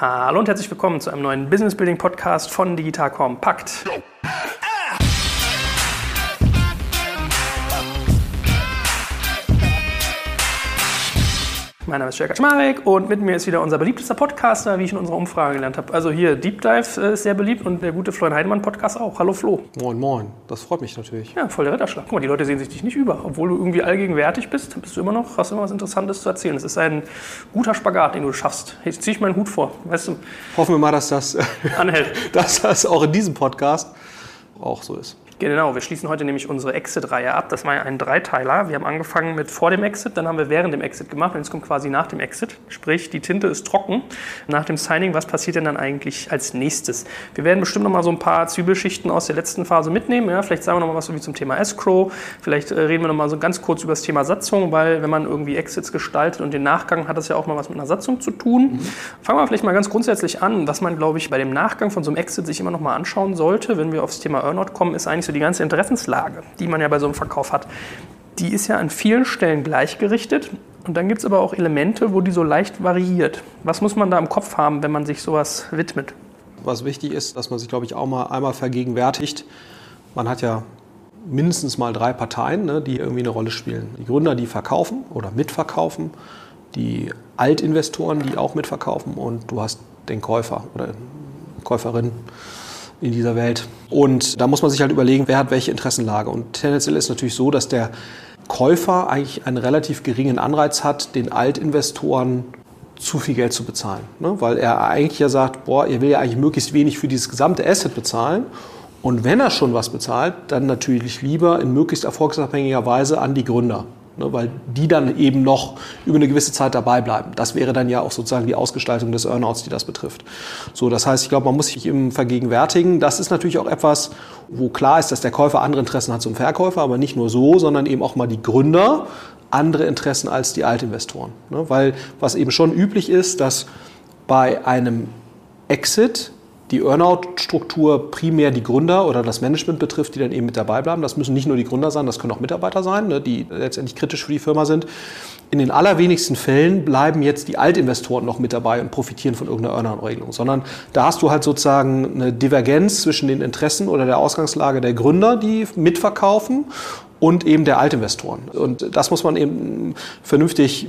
Hallo und herzlich willkommen zu einem neuen Business Building Podcast von Digital Compact. Mein Name ist Jörg Schmarek und mit mir ist wieder unser beliebtester Podcaster, wie ich in unserer Umfrage gelernt habe. Also hier Deep Dive äh, ist sehr beliebt und der gute Florian Heidemann Podcast auch. Hallo Flo. Moin, moin. Das freut mich natürlich. Ja, voll der Ritterschlag. Guck mal, die Leute sehen sich dich nicht über. Obwohl du irgendwie allgegenwärtig bist, bist du immer noch, hast immer was Interessantes zu erzählen. Es ist ein guter Spagat, den du schaffst. Jetzt ziehe ich meinen Hut vor. Weißt du? Hoffen wir mal, dass das, Anhält. dass das auch in diesem Podcast auch so ist. Genau, wir schließen heute nämlich unsere Exit-Reihe ab. Das war ja ein Dreiteiler. Wir haben angefangen mit vor dem Exit, dann haben wir während dem Exit gemacht und jetzt kommt quasi nach dem Exit. Sprich, die Tinte ist trocken. Nach dem Signing, was passiert denn dann eigentlich als nächstes? Wir werden bestimmt noch mal so ein paar Zwiebelschichten aus der letzten Phase mitnehmen. Ja, vielleicht sagen wir noch mal was so wie zum Thema Escrow. Vielleicht äh, reden wir noch mal so ganz kurz über das Thema Satzung, weil wenn man irgendwie Exits gestaltet und den Nachgang hat das ja auch mal was mit einer Satzung zu tun. Mhm. Fangen wir vielleicht mal ganz grundsätzlich an. Was man, glaube ich, bei dem Nachgang von so einem Exit sich immer noch mal anschauen sollte, wenn wir aufs Thema Earnout kommen, ist eigentlich so die ganze Interessenslage, die man ja bei so einem Verkauf hat, die ist ja an vielen Stellen gleichgerichtet. Und dann gibt es aber auch Elemente, wo die so leicht variiert. Was muss man da im Kopf haben, wenn man sich sowas widmet? Was wichtig ist, dass man sich, glaube ich, auch mal einmal vergegenwärtigt. Man hat ja mindestens mal drei Parteien, ne, die irgendwie eine Rolle spielen. Die Gründer, die verkaufen oder mitverkaufen, die Altinvestoren, die auch mitverkaufen und du hast den Käufer oder Käuferin in dieser Welt. Und da muss man sich halt überlegen, wer hat welche Interessenlage. Und tendenziell ist es natürlich so, dass der Käufer eigentlich einen relativ geringen Anreiz hat, den Altinvestoren zu viel Geld zu bezahlen. Ne? Weil er eigentlich ja sagt, boah, er will ja eigentlich möglichst wenig für dieses gesamte Asset bezahlen. Und wenn er schon was bezahlt, dann natürlich lieber in möglichst erfolgsabhängiger Weise an die Gründer ne, weil die dann eben noch über eine gewisse Zeit dabei bleiben. Das wäre dann ja auch sozusagen die Ausgestaltung des Earnouts, die das betrifft. So, das heißt, ich glaube, man muss sich eben vergegenwärtigen. Das ist natürlich auch etwas, wo klar ist, dass der Käufer andere Interessen hat zum Verkäufer, aber nicht nur so, sondern eben auch mal die Gründer andere Interessen als die Altinvestoren. Ne, weil was eben schon üblich ist, dass bei einem Exit die Earnout-Struktur primär die Gründer oder das Management betrifft, die dann eben mit dabei bleiben. Das müssen nicht nur die Gründer sein, das können auch Mitarbeiter sein, ne, die letztendlich kritisch für die Firma sind. In den allerwenigsten Fällen bleiben jetzt die Altinvestoren noch mit dabei und profitieren von irgendeiner Earnout-Regelung, sondern da hast du halt sozusagen eine Divergenz zwischen den Interessen oder der Ausgangslage der Gründer, die mitverkaufen und eben der Altinvestoren. Und das muss man eben vernünftig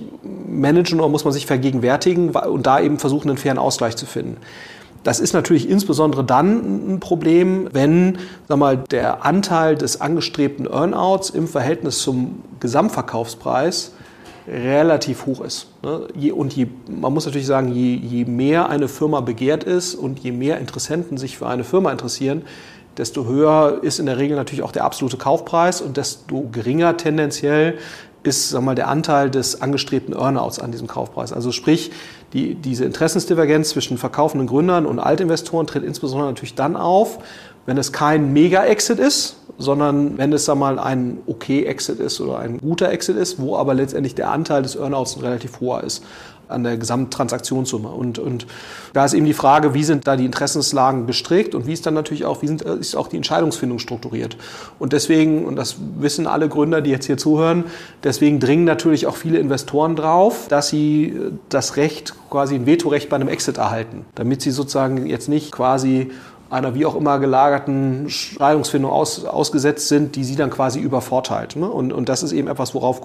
managen oder muss man sich vergegenwärtigen und da eben versuchen, einen fairen Ausgleich zu finden. Das ist natürlich insbesondere dann ein Problem, wenn sag mal, der Anteil des angestrebten Earnouts im Verhältnis zum Gesamtverkaufspreis relativ hoch ist. Ne? Und je, man muss natürlich sagen, je, je mehr eine Firma begehrt ist und je mehr Interessenten sich für eine Firma interessieren, desto höher ist in der Regel natürlich auch der absolute Kaufpreis und desto geringer tendenziell ist sag mal, der Anteil des angestrebten Earnouts an diesem Kaufpreis. Also sprich, die, diese Interessensdivergenz zwischen verkaufenden Gründern und Altinvestoren tritt insbesondere natürlich dann auf, wenn es kein Mega-Exit ist, sondern wenn es sag mal, ein okay-Exit ist oder ein guter Exit ist, wo aber letztendlich der Anteil des Earnouts relativ hoher ist an der Gesamttransaktionssumme. Und, und da ist eben die Frage, wie sind da die Interessenslagen gestrickt und wie ist dann natürlich auch, wie sind, ist auch die Entscheidungsfindung strukturiert. Und deswegen, und das wissen alle Gründer, die jetzt hier zuhören, deswegen dringen natürlich auch viele Investoren drauf, dass sie das Recht, quasi ein Vetorecht bei einem Exit erhalten, damit sie sozusagen jetzt nicht quasi einer wie auch immer gelagerten Scheidungsfindung aus, ausgesetzt sind, die sie dann quasi übervorteilt. Ne? Und, und das ist eben etwas, worauf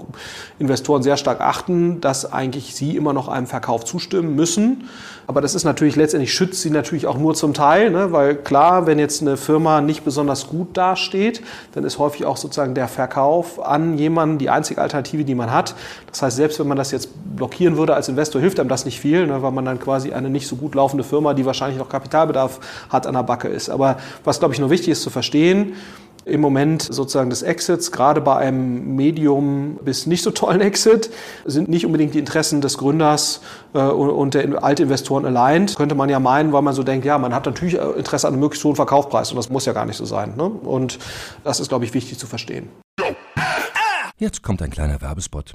Investoren sehr stark achten, dass eigentlich sie immer noch einem Verkauf zustimmen müssen. Aber das ist natürlich letztendlich schützt sie natürlich auch nur zum Teil, ne? weil klar, wenn jetzt eine Firma nicht besonders gut dasteht, dann ist häufig auch sozusagen der Verkauf an jemanden die einzige Alternative, die man hat. Das heißt, selbst wenn man das jetzt blockieren würde als Investor, hilft einem das nicht viel, ne? weil man dann quasi eine nicht so gut laufende Firma, die wahrscheinlich noch Kapitalbedarf hat, an der Backe ist. Aber was, glaube ich, nur wichtig ist zu verstehen, im Moment sozusagen des Exits, gerade bei einem Medium bis nicht so tollen Exit, sind nicht unbedingt die Interessen des Gründers äh, und der Altinvestoren allein. Könnte man ja meinen, weil man so denkt, ja, man hat natürlich äh, Interesse an einem möglichst hohen Verkaufspreis und das muss ja gar nicht so sein. Ne? Und das ist, glaube ich, wichtig zu verstehen. Jetzt kommt ein kleiner Werbespot.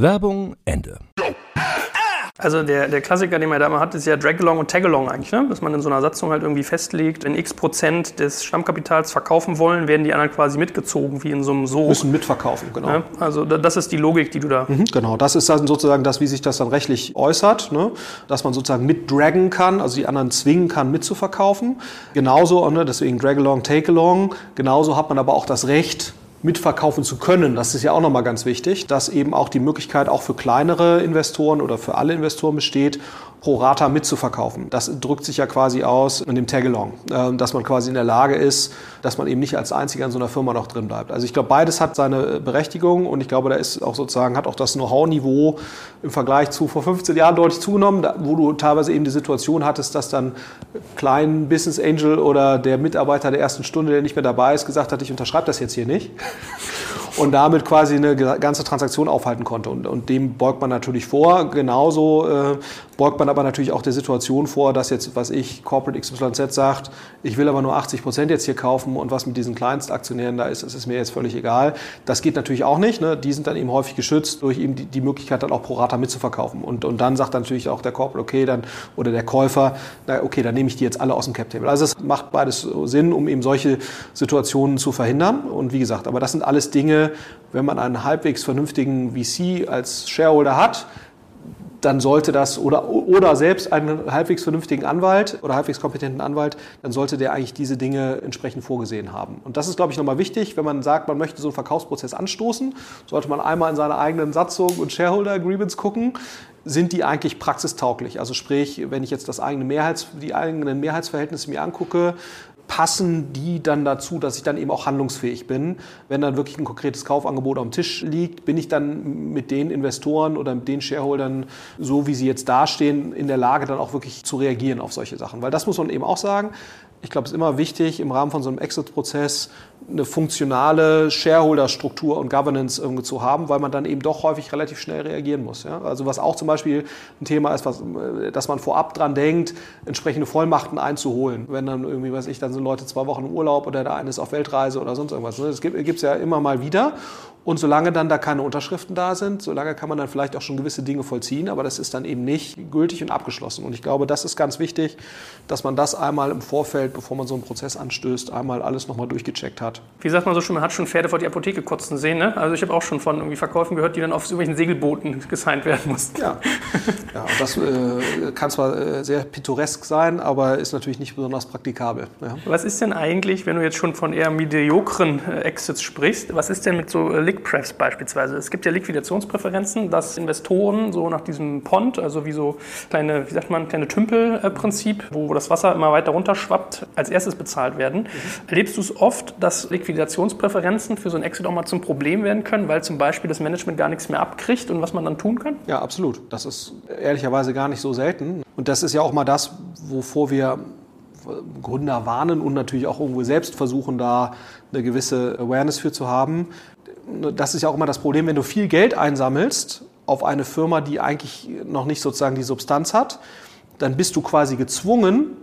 Werbung Ende. Also der, der Klassiker, den man da immer hat, ist ja Dragalong und Tagalong eigentlich, ne? dass man in so einer Satzung halt irgendwie festlegt, wenn x Prozent des Stammkapitals verkaufen wollen, werden die anderen quasi mitgezogen, wie in so einem So. Müssen mitverkaufen, genau. Ja? Also das ist die Logik, die du da... Mhm, genau, das ist dann sozusagen das, wie sich das dann rechtlich äußert, ne? dass man sozusagen mitdragen kann, also die anderen zwingen kann, mitzuverkaufen. Genauso, ne? deswegen Dragalong, Takealong, genauso hat man aber auch das Recht, mitverkaufen zu können. Das ist ja auch nochmal ganz wichtig, dass eben auch die Möglichkeit auch für kleinere Investoren oder für alle Investoren besteht, pro Rata mitzuverkaufen. Das drückt sich ja quasi aus in dem Tagalong, äh, dass man quasi in der Lage ist, dass man eben nicht als Einziger in so einer Firma noch drin bleibt. Also ich glaube, beides hat seine Berechtigung und ich glaube, da ist auch sozusagen, hat auch das Know-how-Niveau im Vergleich zu vor 15 Jahren deutlich zugenommen, wo du teilweise eben die Situation hattest, dass dann klein Business Angel oder der Mitarbeiter der ersten Stunde, der nicht mehr dabei ist, gesagt hat, ich unterschreibe das jetzt hier nicht und damit quasi eine ganze Transaktion aufhalten konnte. Und, und dem beugt man natürlich vor. Genauso äh, beugt man aber natürlich auch der Situation vor, dass jetzt, was ich, Corporate XYZ sagt, ich will aber nur 80 Prozent jetzt hier kaufen und was mit diesen Kleinstaktionären da ist, das ist mir jetzt völlig egal. Das geht natürlich auch nicht. Ne? Die sind dann eben häufig geschützt durch eben die, die Möglichkeit, dann auch pro Rata mitzuverkaufen. Und, und dann sagt dann natürlich auch der Corporate, okay, dann, oder der Käufer, na, okay, dann nehme ich die jetzt alle aus dem Cap-Table. Also es macht beides Sinn, um eben solche Situationen zu verhindern. Und wie gesagt, aber das sind alles Dinge, wenn man einen halbwegs vernünftigen VC als Shareholder hat, dann sollte das, oder, oder selbst einen halbwegs vernünftigen Anwalt oder halbwegs kompetenten Anwalt, dann sollte der eigentlich diese Dinge entsprechend vorgesehen haben. Und das ist, glaube ich, nochmal wichtig, wenn man sagt, man möchte so einen Verkaufsprozess anstoßen, sollte man einmal in seine eigenen Satzung und Shareholder Agreements gucken, sind die eigentlich praxistauglich? Also sprich, wenn ich jetzt das eigene Mehrheits, die eigenen Mehrheitsverhältnisse mir angucke, passen die dann dazu, dass ich dann eben auch handlungsfähig bin. Wenn dann wirklich ein konkretes Kaufangebot auf dem Tisch liegt, bin ich dann mit den Investoren oder mit den Shareholdern, so wie sie jetzt dastehen, in der Lage, dann auch wirklich zu reagieren auf solche Sachen. Weil das muss man eben auch sagen. Ich glaube, es ist immer wichtig, im Rahmen von so einem Exit-Prozess eine funktionale Shareholder-Struktur und Governance irgendwie zu haben, weil man dann eben doch häufig relativ schnell reagieren muss. Ja? Also was auch zum Beispiel ein Thema ist, was, dass man vorab dran denkt, entsprechende Vollmachten einzuholen. Wenn dann irgendwie, weiß ich, dann sind Leute zwei Wochen im Urlaub oder der eine ist auf Weltreise oder sonst irgendwas. Ne? Das gibt es ja immer mal wieder. Und solange dann da keine Unterschriften da sind, solange kann man dann vielleicht auch schon gewisse Dinge vollziehen, aber das ist dann eben nicht gültig und abgeschlossen. Und ich glaube, das ist ganz wichtig, dass man das einmal im Vorfeld, bevor man so einen Prozess anstößt, einmal alles nochmal durchgecheckt hat. Wie sagt man so schon, man hat schon Pferde vor die Apotheke kotzen sehen. Ne? Also ich habe auch schon von irgendwie Verkäufen gehört, die dann auf irgendwelchen Segelbooten gesigned werden mussten. Ja, ja das äh, kann zwar äh, sehr pittoresk sein, aber ist natürlich nicht besonders praktikabel. Ja. Was ist denn eigentlich, wenn du jetzt schon von eher mediokren äh, Exits sprichst, was ist denn mit so äh, Liquprefs beispielsweise? Es gibt ja Liquidationspräferenzen, dass Investoren so nach diesem Pond, also wie so kleine, wie sagt man, kleine Tümpelprinzip, wo, wo das Wasser immer weiter runterschwappt, als erstes bezahlt werden. Mhm. Erlebst du es oft, dass Liquidationspräferenzen für so ein Exit auch mal zum Problem werden können, weil zum Beispiel das Management gar nichts mehr abkriegt und was man dann tun kann? Ja, absolut. Das ist ehrlicherweise gar nicht so selten. Und das ist ja auch mal das, wovor wir Gründer warnen und natürlich auch irgendwo selbst versuchen, da eine gewisse Awareness für zu haben. Das ist ja auch immer das Problem, wenn du viel Geld einsammelst auf eine Firma, die eigentlich noch nicht sozusagen die Substanz hat, dann bist du quasi gezwungen,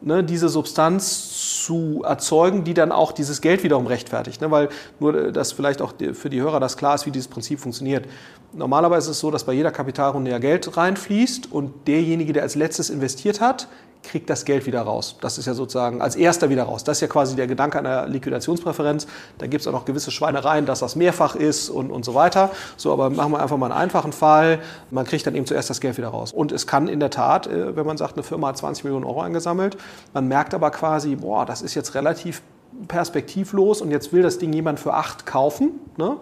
ne, diese Substanz zu erzeugen, die dann auch dieses Geld wiederum rechtfertigt. Ne? Weil nur, äh, dass vielleicht auch für die Hörer das klar ist, wie dieses Prinzip funktioniert. Normalerweise ist es so, dass bei jeder Kapitalrunde ja Geld reinfließt und derjenige, der als letztes investiert hat, kriegt das Geld wieder raus. Das ist ja sozusagen als erster wieder raus. Das ist ja quasi der Gedanke einer Liquidationspräferenz. Da gibt es auch noch gewisse Schweinereien, dass das mehrfach ist und, und so weiter. So, aber machen wir einfach mal einen einfachen Fall. Man kriegt dann eben zuerst das Geld wieder raus. Und es kann in der Tat, äh, wenn man sagt, eine Firma hat 20 Millionen Euro eingesammelt, man merkt aber quasi, boah, das ist jetzt relativ perspektivlos und jetzt will das Ding jemand für acht kaufen. Ne?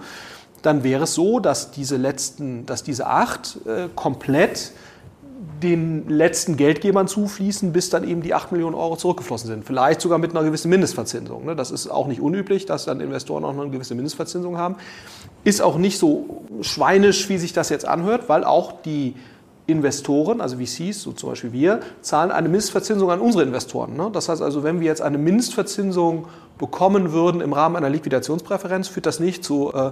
Dann wäre es so, dass diese letzten, dass diese acht äh, komplett den letzten Geldgebern zufließen, bis dann eben die 8 Millionen Euro zurückgeflossen sind. Vielleicht sogar mit einer gewissen Mindestverzinsung. Ne? Das ist auch nicht unüblich, dass dann Investoren auch noch eine gewisse Mindestverzinsung haben. Ist auch nicht so schweinisch, wie sich das jetzt anhört, weil auch die Investoren, also VCs, so zum Beispiel wir, zahlen eine Mindestverzinsung an unsere Investoren. Ne? Das heißt also, wenn wir jetzt eine Mindestverzinsung bekommen würden im Rahmen einer Liquidationspräferenz, führt das nicht zu äh,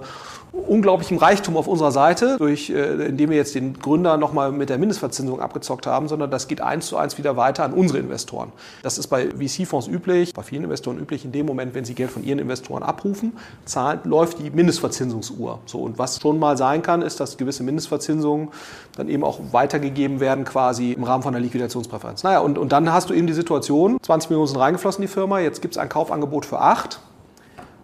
unglaublichem Reichtum auf unserer Seite, durch, äh, indem wir jetzt den Gründer nochmal mit der Mindestverzinsung abgezockt haben, sondern das geht eins zu eins wieder weiter an unsere Investoren. Das ist bei VC-Fonds üblich, bei vielen Investoren üblich. In dem Moment, wenn sie Geld von ihren Investoren abrufen, zahlt, läuft die Mindestverzinsungsuhr. So, und was schon mal sein kann, ist, dass gewisse Mindestverzinsungen dann eben auch weitergegeben werden quasi im Rahmen von einer Liquidationspräferenz. Naja, und, und dann hast du eben die Situation, 20 Millionen sind reingeflossen in die Firma, jetzt gibt es ein Kaufangebot für acht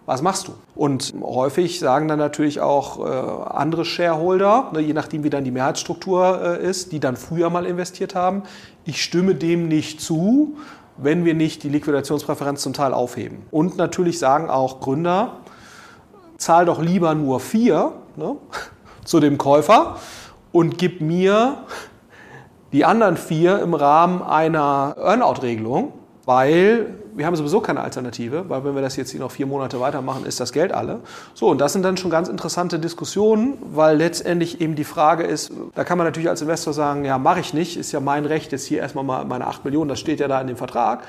was machst du? Und häufig sagen dann natürlich auch äh, andere Shareholder, ne, je nachdem wie dann die Mehrheitsstruktur äh, ist, die dann früher mal investiert haben, ich stimme dem nicht zu, wenn wir nicht die Liquidationspräferenz zum Teil aufheben. Und natürlich sagen auch Gründer, zahl doch lieber nur vier ne, zu dem Käufer und gib mir die anderen vier im Rahmen einer Earnout-Regelung, weil wir haben sowieso keine Alternative, weil wenn wir das jetzt hier noch vier Monate weitermachen, ist das Geld alle. So, und das sind dann schon ganz interessante Diskussionen, weil letztendlich eben die Frage ist, da kann man natürlich als Investor sagen, ja, mache ich nicht, ist ja mein Recht, jetzt hier erstmal mal meine 8 Millionen, das steht ja da in dem Vertrag.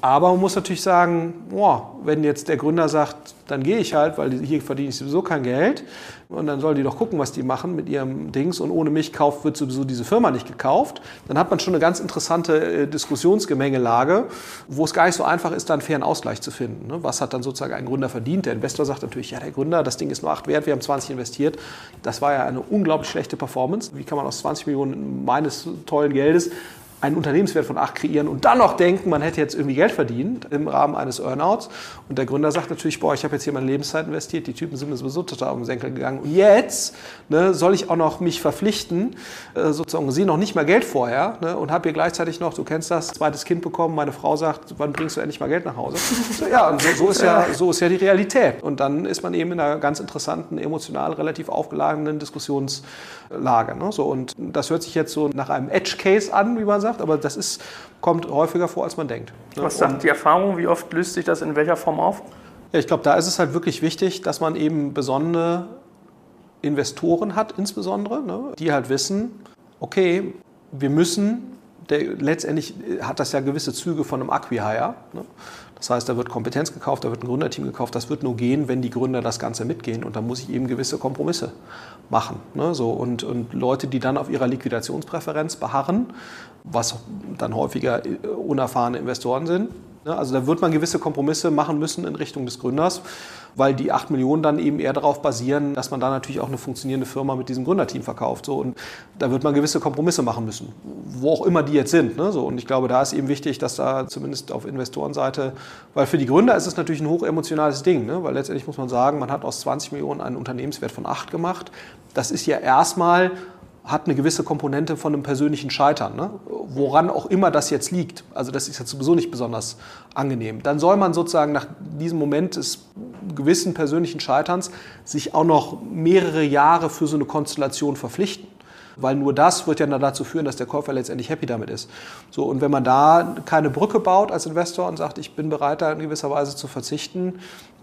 Aber man muss natürlich sagen, boah, wenn jetzt der Gründer sagt, dann gehe ich halt, weil hier verdiene ich sowieso kein Geld. Und dann sollen die doch gucken, was die machen mit ihrem Dings. Und ohne mich kauft, wird sowieso diese Firma nicht gekauft. Dann hat man schon eine ganz interessante äh, Diskussionsgemengelage, wo es gar nicht so einfach ist, da einen fairen Ausgleich zu finden. Ne? Was hat dann sozusagen ein Gründer verdient? Der Investor sagt natürlich, ja, der Gründer, das Ding ist nur 8 wert, wir haben 20 investiert. Das war ja eine unglaublich schlechte Performance. Wie kann man aus 20 Millionen meines tollen Geldes einen Unternehmenswert von 8 kreieren und dann noch denken, man hätte jetzt irgendwie Geld verdient im Rahmen eines Earnouts. Und der Gründer sagt natürlich, boah, ich habe jetzt hier meine Lebenszeit investiert, die Typen sind mir sowieso total um den Senkel gegangen. Und jetzt ne, soll ich auch noch mich verpflichten, äh, sozusagen, sie noch nicht mal Geld vorher ne, und habe hier gleichzeitig noch, du kennst das, zweites Kind bekommen, meine Frau sagt, wann bringst du endlich mal Geld nach Hause? So, ja, und so, so, ist ja, so ist ja die Realität. Und dann ist man eben in einer ganz interessanten, emotional relativ aufgeladenen Diskussionslage. Ne? So, und das hört sich jetzt so nach einem Edge-Case an, wie man sagt sagt, aber das ist, kommt häufiger vor, als man denkt. Was sagt die Erfahrung? Wie oft löst sich das in welcher Form auf? Ja, ich glaube, da ist es halt wirklich wichtig, dass man eben besondere Investoren hat, insbesondere, ne, die halt wissen, okay, wir müssen, der, letztendlich hat das ja gewisse Züge von einem Acquihire. Ne? Das heißt, da wird Kompetenz gekauft, da wird ein Gründerteam gekauft. Das wird nur gehen, wenn die Gründer das Ganze mitgehen. Und da muss ich eben gewisse Kompromisse machen. Ne? So, und, und Leute, die dann auf ihrer Liquidationspräferenz beharren, was dann häufiger äh, unerfahrene Investoren sind. Ne? Also da wird man gewisse Kompromisse machen müssen in Richtung des Gründers weil die 8 Millionen dann eben eher darauf basieren, dass man da natürlich auch eine funktionierende Firma mit diesem Gründerteam verkauft. So, und da wird man gewisse Kompromisse machen müssen, wo auch immer die jetzt sind. Ne? So, und ich glaube, da ist eben wichtig, dass da zumindest auf Investorenseite, weil für die Gründer ist es natürlich ein hochemotionales Ding, ne? weil letztendlich muss man sagen, man hat aus 20 Millionen einen Unternehmenswert von 8 gemacht. Das ist ja erstmal hat eine gewisse Komponente von einem persönlichen Scheitern, ne? woran auch immer das jetzt liegt. Also das ist jetzt sowieso nicht besonders angenehm. Dann soll man sozusagen nach diesem Moment des gewissen persönlichen Scheiterns sich auch noch mehrere Jahre für so eine Konstellation verpflichten. Weil nur das wird ja dann dazu führen, dass der Käufer letztendlich happy damit ist. So, und wenn man da keine Brücke baut als Investor und sagt, ich bin bereit, da in gewisser Weise zu verzichten,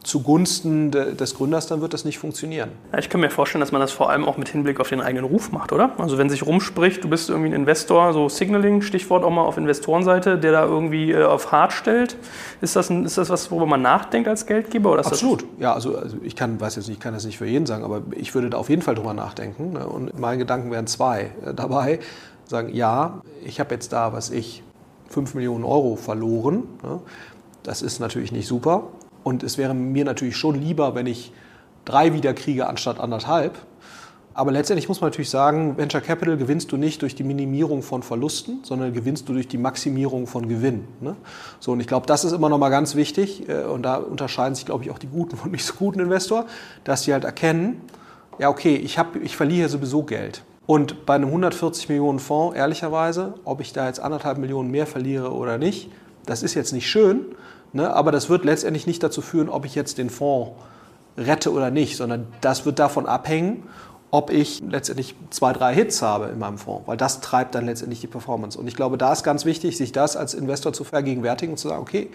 zugunsten de, des Gründers, dann wird das nicht funktionieren. Ja, ich kann mir vorstellen, dass man das vor allem auch mit Hinblick auf den eigenen Ruf macht, oder? Also wenn sich rumspricht, du bist irgendwie ein Investor, so Signaling, Stichwort auch mal auf Investorenseite, der da irgendwie äh, auf hart stellt, ist das, ein, ist das was, worüber man nachdenkt als Geldgeber? Oder Absolut. Ja, also, also, ich kann, weiß jetzt nicht, ich kann das nicht für jeden sagen, aber ich würde da auf jeden Fall drüber nachdenken. Ne? Und meine Gedanken wären zwei äh, dabei. Sagen, ja, ich habe jetzt da, was ich, 5 Millionen Euro verloren. Ne? Das ist natürlich nicht super. Und es wäre mir natürlich schon lieber, wenn ich drei wieder kriege anstatt anderthalb. Aber letztendlich muss man natürlich sagen, Venture Capital gewinnst du nicht durch die Minimierung von Verlusten, sondern gewinnst du durch die Maximierung von Gewinn. Ne? So, und ich glaube, das ist immer noch mal ganz wichtig. Äh, und da unterscheiden sich, glaube ich, auch die guten von nicht so guten Investor, dass sie halt erkennen, ja, okay, ich, hab, ich verliere sowieso Geld. Und bei einem 140 Millionen Fonds, ehrlicherweise, ob ich da jetzt anderthalb Millionen mehr verliere oder nicht, das ist jetzt nicht schön, ne? aber das wird letztendlich nicht dazu führen, ob ich jetzt den Fonds rette oder nicht, sondern das wird davon abhängen, ob ich letztendlich zwei, drei Hits habe in meinem Fonds, weil das treibt dann letztendlich die Performance. Und ich glaube, da ist ganz wichtig, sich das als Investor zu vergegenwärtigen und zu sagen, okay,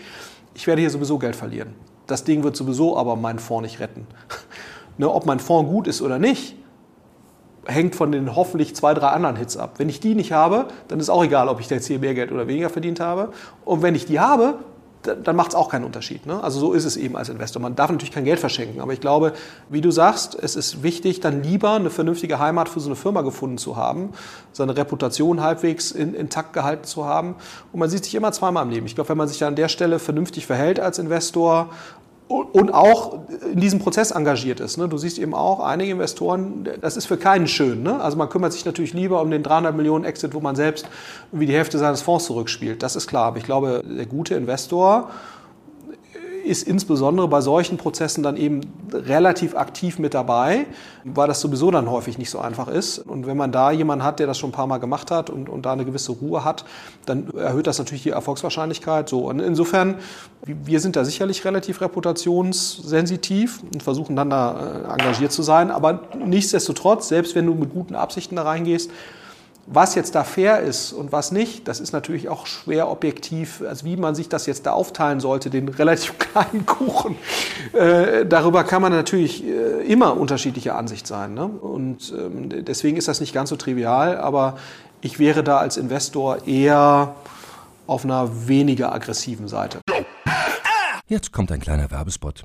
ich werde hier sowieso Geld verlieren. Das Ding wird sowieso aber meinen Fonds nicht retten. ne, ob mein Fonds gut ist oder nicht, hängt von den hoffentlich zwei, drei anderen Hits ab. Wenn ich die nicht habe, dann ist auch egal, ob ich jetzt hier mehr Geld oder weniger verdient habe. Und wenn ich die habe, dann macht es auch keinen Unterschied. Ne? Also so ist es eben als Investor. Man darf natürlich kein Geld verschenken, aber ich glaube, wie du sagst, es ist wichtig, dann lieber eine vernünftige Heimat für so eine Firma gefunden zu haben, seine Reputation halbwegs in, intakt gehalten zu haben. Und man sieht sich immer zweimal im Leben. Ich glaube, wenn man sich an der Stelle vernünftig verhält als Investor, und auch in diesem Prozess engagiert ist. Ne? Du siehst eben auch, einige Investoren, das ist für keinen schön. Ne? Also man kümmert sich natürlich lieber um den 300 Millionen Exit, wo man selbst wie die Hälfte seines Fonds zurückspielt. Das ist klar. Aber ich glaube, der gute Investor ist insbesondere bei solchen Prozessen dann eben relativ aktiv mit dabei, weil das sowieso dann häufig nicht so einfach ist. Und wenn man da jemanden hat, der das schon ein paar Mal gemacht hat und, und da eine gewisse Ruhe hat, dann erhöht das natürlich die Erfolgswahrscheinlichkeit. So, und insofern, wir sind da sicherlich relativ reputationssensitiv und versuchen dann da äh, engagiert zu sein. Aber nichtsdestotrotz, selbst wenn du mit guten Absichten da reingehst, was jetzt da fair ist und was nicht, das ist natürlich auch schwer objektiv, also wie man sich das jetzt da aufteilen sollte, den relativ kleinen Kuchen. Äh, darüber kann man natürlich äh, immer unterschiedlicher Ansicht sein. Ne? Und ähm, deswegen ist das nicht ganz so trivial, aber ich wäre da als Investor eher auf einer weniger aggressiven Seite. Jetzt kommt ein kleiner Werbespot.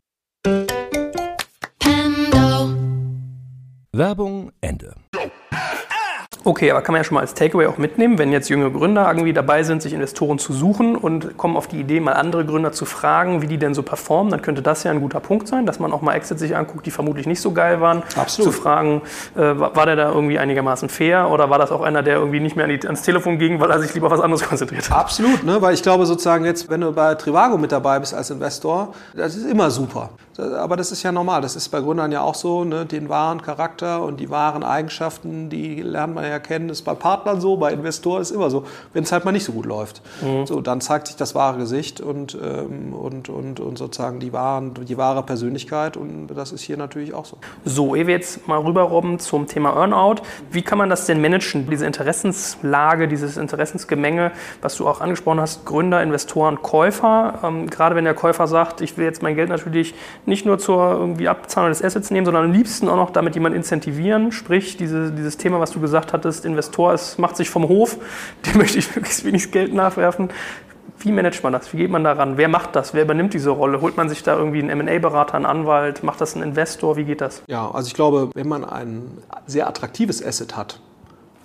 Werbung Ende. Okay, aber kann man ja schon mal als Takeaway auch mitnehmen, wenn jetzt junge Gründer irgendwie dabei sind, sich Investoren zu suchen und kommen auf die Idee, mal andere Gründer zu fragen, wie die denn so performen, dann könnte das ja ein guter Punkt sein, dass man auch mal Exit sich anguckt, die vermutlich nicht so geil waren. Absolut. Zu fragen, äh, war der da irgendwie einigermaßen fair oder war das auch einer, der irgendwie nicht mehr an die, ans Telefon ging, weil er sich lieber auf was anderes konzentriert hat? Absolut, ne? weil ich glaube sozusagen jetzt, wenn du bei Trivago mit dabei bist als Investor, das ist immer super. Aber das ist ja normal, das ist bei Gründern ja auch so, ne? den wahren Charakter und die wahren Eigenschaften, die lernt man ja kennen, ist bei Partnern so, bei Investoren ist immer so, wenn es halt mal nicht so gut läuft. Mhm. So, dann zeigt sich das wahre Gesicht und, ähm, und, und, und sozusagen die, wahren, die wahre Persönlichkeit und das ist hier natürlich auch so. So, ehe wir jetzt mal rüberrobben zum Thema Earnout, wie kann man das denn managen, diese Interessenslage, dieses Interessensgemenge, was du auch angesprochen hast, Gründer, Investoren, Käufer, ähm, gerade wenn der Käufer sagt, ich will jetzt mein Geld natürlich nicht nur zur irgendwie Abzahlung des Assets nehmen, sondern am liebsten auch noch damit jemand incentivieren. Sprich, diese, dieses Thema, was du gesagt hattest, Investor ist, macht sich vom Hof, dem möchte ich möglichst wenig Geld nachwerfen. Wie managt man das? Wie geht man daran? Wer macht das? Wer übernimmt diese Rolle? Holt man sich da irgendwie einen MA-Berater, einen Anwalt? Macht das ein Investor? Wie geht das? Ja, also ich glaube, wenn man ein sehr attraktives Asset hat,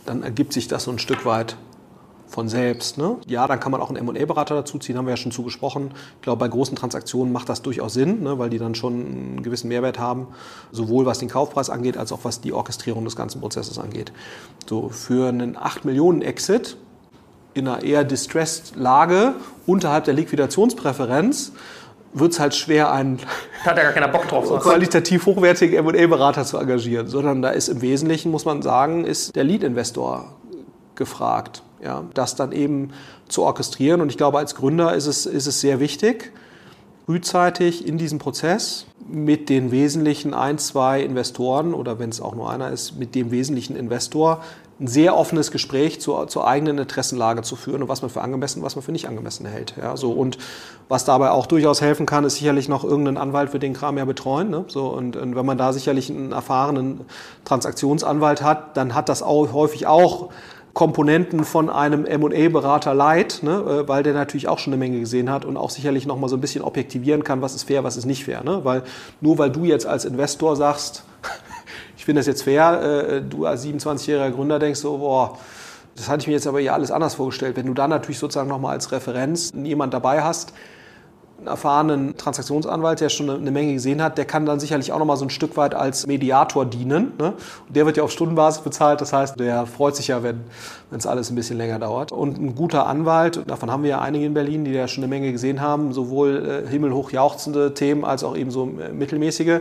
dann ergibt sich das so ein Stück weit von selbst. Ne? Ja, dann kann man auch einen M&A-Berater dazu ziehen, haben wir ja schon zugesprochen. Ich glaube, bei großen Transaktionen macht das durchaus Sinn, ne? weil die dann schon einen gewissen Mehrwert haben, sowohl was den Kaufpreis angeht, als auch was die Orchestrierung des ganzen Prozesses angeht. So, für einen 8 Millionen Exit in einer eher distressed Lage unterhalb der Liquidationspräferenz wird es halt schwer, einen Hat ja gar keiner Bock drauf, qualitativ hochwertigen M&A-Berater zu engagieren, sondern da ist im Wesentlichen, muss man sagen, ist der Lead-Investor gefragt. Ja, das dann eben zu orchestrieren. Und ich glaube, als Gründer ist es, ist es sehr wichtig, frühzeitig in diesem Prozess mit den wesentlichen ein, zwei Investoren oder wenn es auch nur einer ist, mit dem wesentlichen Investor ein sehr offenes Gespräch zur, zur eigenen Interessenlage zu führen und was man für angemessen, was man für nicht angemessen hält. Ja, so, und was dabei auch durchaus helfen kann, ist sicherlich noch irgendeinen Anwalt für den Kram ja betreuen. Ne? So, und, und wenn man da sicherlich einen erfahrenen Transaktionsanwalt hat, dann hat das auch häufig auch Komponenten von einem M&A-Berater leid, ne, äh, weil der natürlich auch schon eine Menge gesehen hat und auch sicherlich noch mal so ein bisschen objektivieren kann, was ist fair, was ist nicht fair. Ne? Weil nur weil du jetzt als Investor sagst, ich finde das jetzt fair, äh, du als 27-jähriger Gründer denkst so, boah, das hatte ich mir jetzt aber ja alles anders vorgestellt. Wenn du dann natürlich sozusagen noch mal als Referenz jemand dabei hast, einen erfahrenen Transaktionsanwalt, der schon eine Menge gesehen hat, der kann dann sicherlich auch noch mal so ein Stück weit als Mediator dienen. Ne? Und der wird ja auf Stundenbasis bezahlt, das heißt, der freut sich ja, wenn es alles ein bisschen länger dauert. Und ein guter Anwalt, davon haben wir ja einige in Berlin, die ja schon eine Menge gesehen haben, sowohl äh, himmelhoch jauchzende Themen als auch eben so äh, mittelmäßige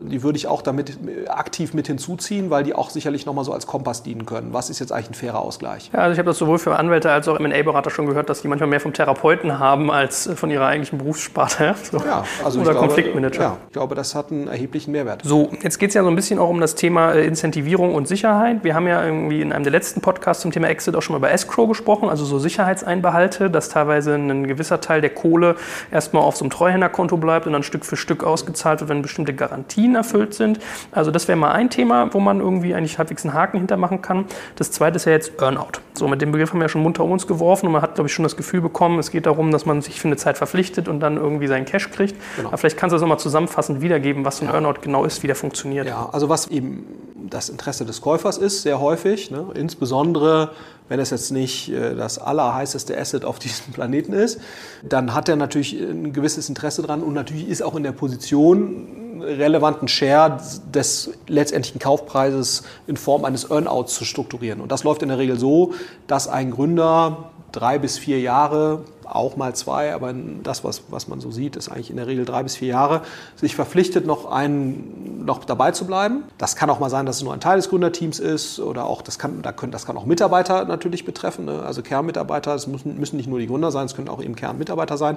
die würde ich auch damit aktiv mit hinzuziehen, weil die auch sicherlich nochmal so als Kompass dienen können. Was ist jetzt eigentlich ein fairer Ausgleich? Ja, also ich habe das sowohl für Anwälte als auch M&A-Berater schon gehört, dass die manchmal mehr vom Therapeuten haben als von ihrer eigentlichen Berufssparte. So. Ja, also Oder ich Konfliktmanager. Glaube, ja, ich glaube, das hat einen erheblichen Mehrwert. So, jetzt geht es ja so ein bisschen auch um das Thema äh, Incentivierung und Sicherheit. Wir haben ja irgendwie in einem der letzten Podcasts zum Thema Exit auch schon mal über Escrow gesprochen, also so Sicherheitseinbehalte, dass teilweise ein gewisser Teil der Kohle erstmal auf so einem Treuhänderkonto bleibt und dann Stück für Stück ausgezahlt wird, wenn bestimmte Garantien erfüllt sind. Also das wäre mal ein Thema, wo man irgendwie eigentlich halbwegs einen Haken hintermachen kann. Das zweite ist ja jetzt Earnout. So, mit dem Begriff haben wir ja schon munter um uns geworfen und man hat, glaube ich, schon das Gefühl bekommen, es geht darum, dass man sich für eine Zeit verpflichtet und dann irgendwie seinen Cash kriegt. Genau. Aber vielleicht kannst du das nochmal zusammenfassend wiedergeben, was so ein ja. Earnout genau ist, wie der funktioniert. Ja, also was eben das Interesse des Käufers ist, sehr häufig, ne? insbesondere wenn es jetzt nicht äh, das allerheißeste Asset auf diesem Planeten ist, dann hat er natürlich ein gewisses Interesse dran und natürlich ist auch in der Position, relevanten Share des letztendlichen Kaufpreises in Form eines Earnouts zu strukturieren. Und das läuft in der Regel so, dass ein Gründer drei bis vier Jahre, auch mal zwei, aber das, was, was man so sieht, ist eigentlich in der Regel drei bis vier Jahre, sich verpflichtet, noch, ein, noch dabei zu bleiben. Das kann auch mal sein, dass es nur ein Teil des Gründerteams ist oder auch, das kann, da können, das kann auch Mitarbeiter natürlich betreffen, ne? also Kernmitarbeiter, es müssen, müssen nicht nur die Gründer sein, es können auch eben Kernmitarbeiter sein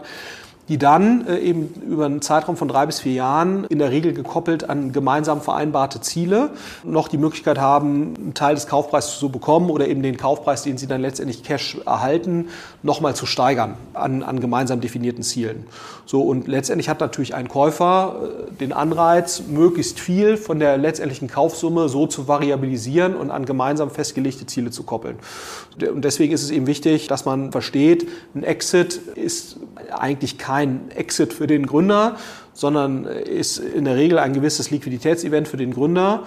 die dann äh, eben über einen Zeitraum von drei bis vier Jahren in der Regel gekoppelt an gemeinsam vereinbarte Ziele noch die Möglichkeit haben, einen Teil des Kaufpreises zu bekommen oder eben den Kaufpreis, den sie dann letztendlich Cash erhalten, nochmal zu steigern an, an gemeinsam definierten Zielen. So, und letztendlich hat natürlich ein Käufer äh, den Anreiz, möglichst viel von der letztendlichen Kaufsumme so zu variabilisieren und an gemeinsam festgelegte Ziele zu koppeln. Und deswegen ist es eben wichtig, dass man versteht, ein Exit ist eigentlich kein Exit für den Gründer, sondern ist in der Regel ein gewisses Liquiditätsevent für den Gründer,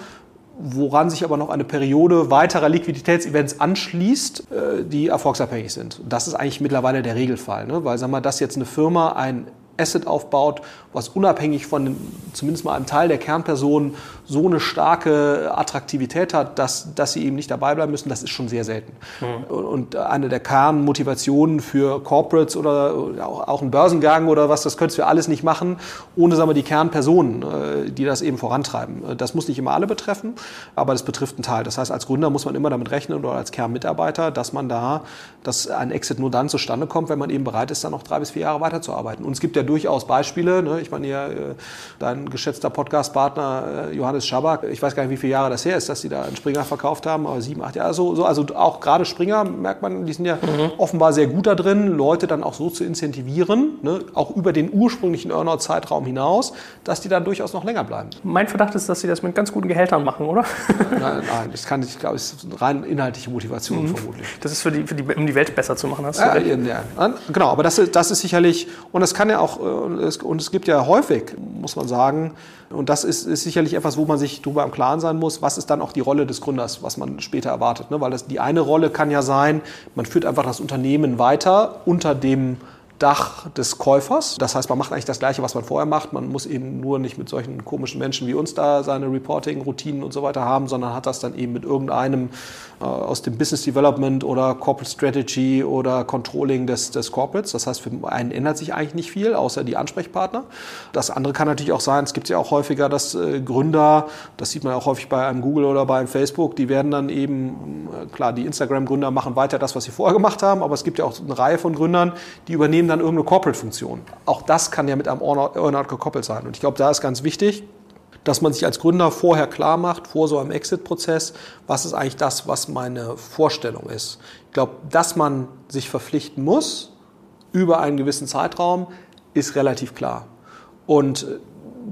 woran sich aber noch eine Periode weiterer Liquiditätsevents anschließt, äh, die erfolgsabhängig sind. Das ist eigentlich mittlerweile der Regelfall, ne? weil sagen wir, dass jetzt eine Firma ein Asset aufbaut, was unabhängig von zumindest mal einem Teil der Kernpersonen so eine starke Attraktivität hat, dass, dass sie eben nicht dabei bleiben müssen, das ist schon sehr selten. Mhm. Und eine der Kernmotivationen für Corporates oder auch, auch ein Börsengang oder was, das könntest du alles nicht machen, ohne sagen wir, die Kernpersonen, äh, die das eben vorantreiben. Das muss nicht immer alle betreffen, aber das betrifft einen Teil. Das heißt, als Gründer muss man immer damit rechnen oder als Kernmitarbeiter, dass man da, dass ein Exit nur dann zustande kommt, wenn man eben bereit ist, dann noch drei bis vier Jahre weiterzuarbeiten. Und es gibt ja durchaus Beispiele. Ne? Ich meine, ja, äh, dein geschätzter Podcastpartner äh, Johannes Schabak, ich weiß gar nicht, wie viele Jahre das her ist, dass sie da einen Springer verkauft haben, aber sieben, acht Jahre. So, so, also auch gerade Springer, merkt man, die sind ja mhm. offenbar sehr gut da drin, Leute dann auch so zu incentivieren, ne? auch über den ursprünglichen Earnout-Zeitraum hinaus, dass die dann durchaus noch länger bleiben. Mein Verdacht ist, dass sie das mit ganz guten Gehältern machen, oder? nein, nein, das kann ich, glaube, ist rein inhaltliche Motivation mhm. vermutlich. Das ist für die, für die, um die Welt besser zu machen, hast du ja, ja, Genau, aber das, das ist sicherlich, und das kann ja auch äh, und es gibt ja häufig, muss man sagen, und das ist, ist sicherlich etwas, wo man sich darüber im Klaren sein muss, was ist dann auch die Rolle des Gründers, was man später erwartet. Ne? Weil das, die eine Rolle kann ja sein, man führt einfach das Unternehmen weiter unter dem Dach des Käufers. Das heißt, man macht eigentlich das Gleiche, was man vorher macht. Man muss eben nur nicht mit solchen komischen Menschen wie uns da seine Reporting-Routinen und so weiter haben, sondern hat das dann eben mit irgendeinem aus dem Business Development oder Corporate Strategy oder Controlling des, des Corporates. Das heißt, für einen ändert sich eigentlich nicht viel, außer die Ansprechpartner. Das andere kann natürlich auch sein, es gibt ja auch häufiger, dass äh, Gründer, das sieht man auch häufig bei einem Google oder bei einem Facebook, die werden dann eben klar, die Instagram-Gründer machen weiter das, was sie vorher gemacht haben, aber es gibt ja auch eine Reihe von Gründern, die übernehmen dann irgendeine Corporate-Funktion. Auch das kann ja mit einem Earnout gekoppelt sein. Und ich glaube, da ist ganz wichtig, dass man sich als Gründer vorher klar macht, vor so einem Exit-Prozess, was ist eigentlich das, was meine Vorstellung ist. Ich glaube, dass man sich verpflichten muss über einen gewissen Zeitraum, ist relativ klar. Und äh,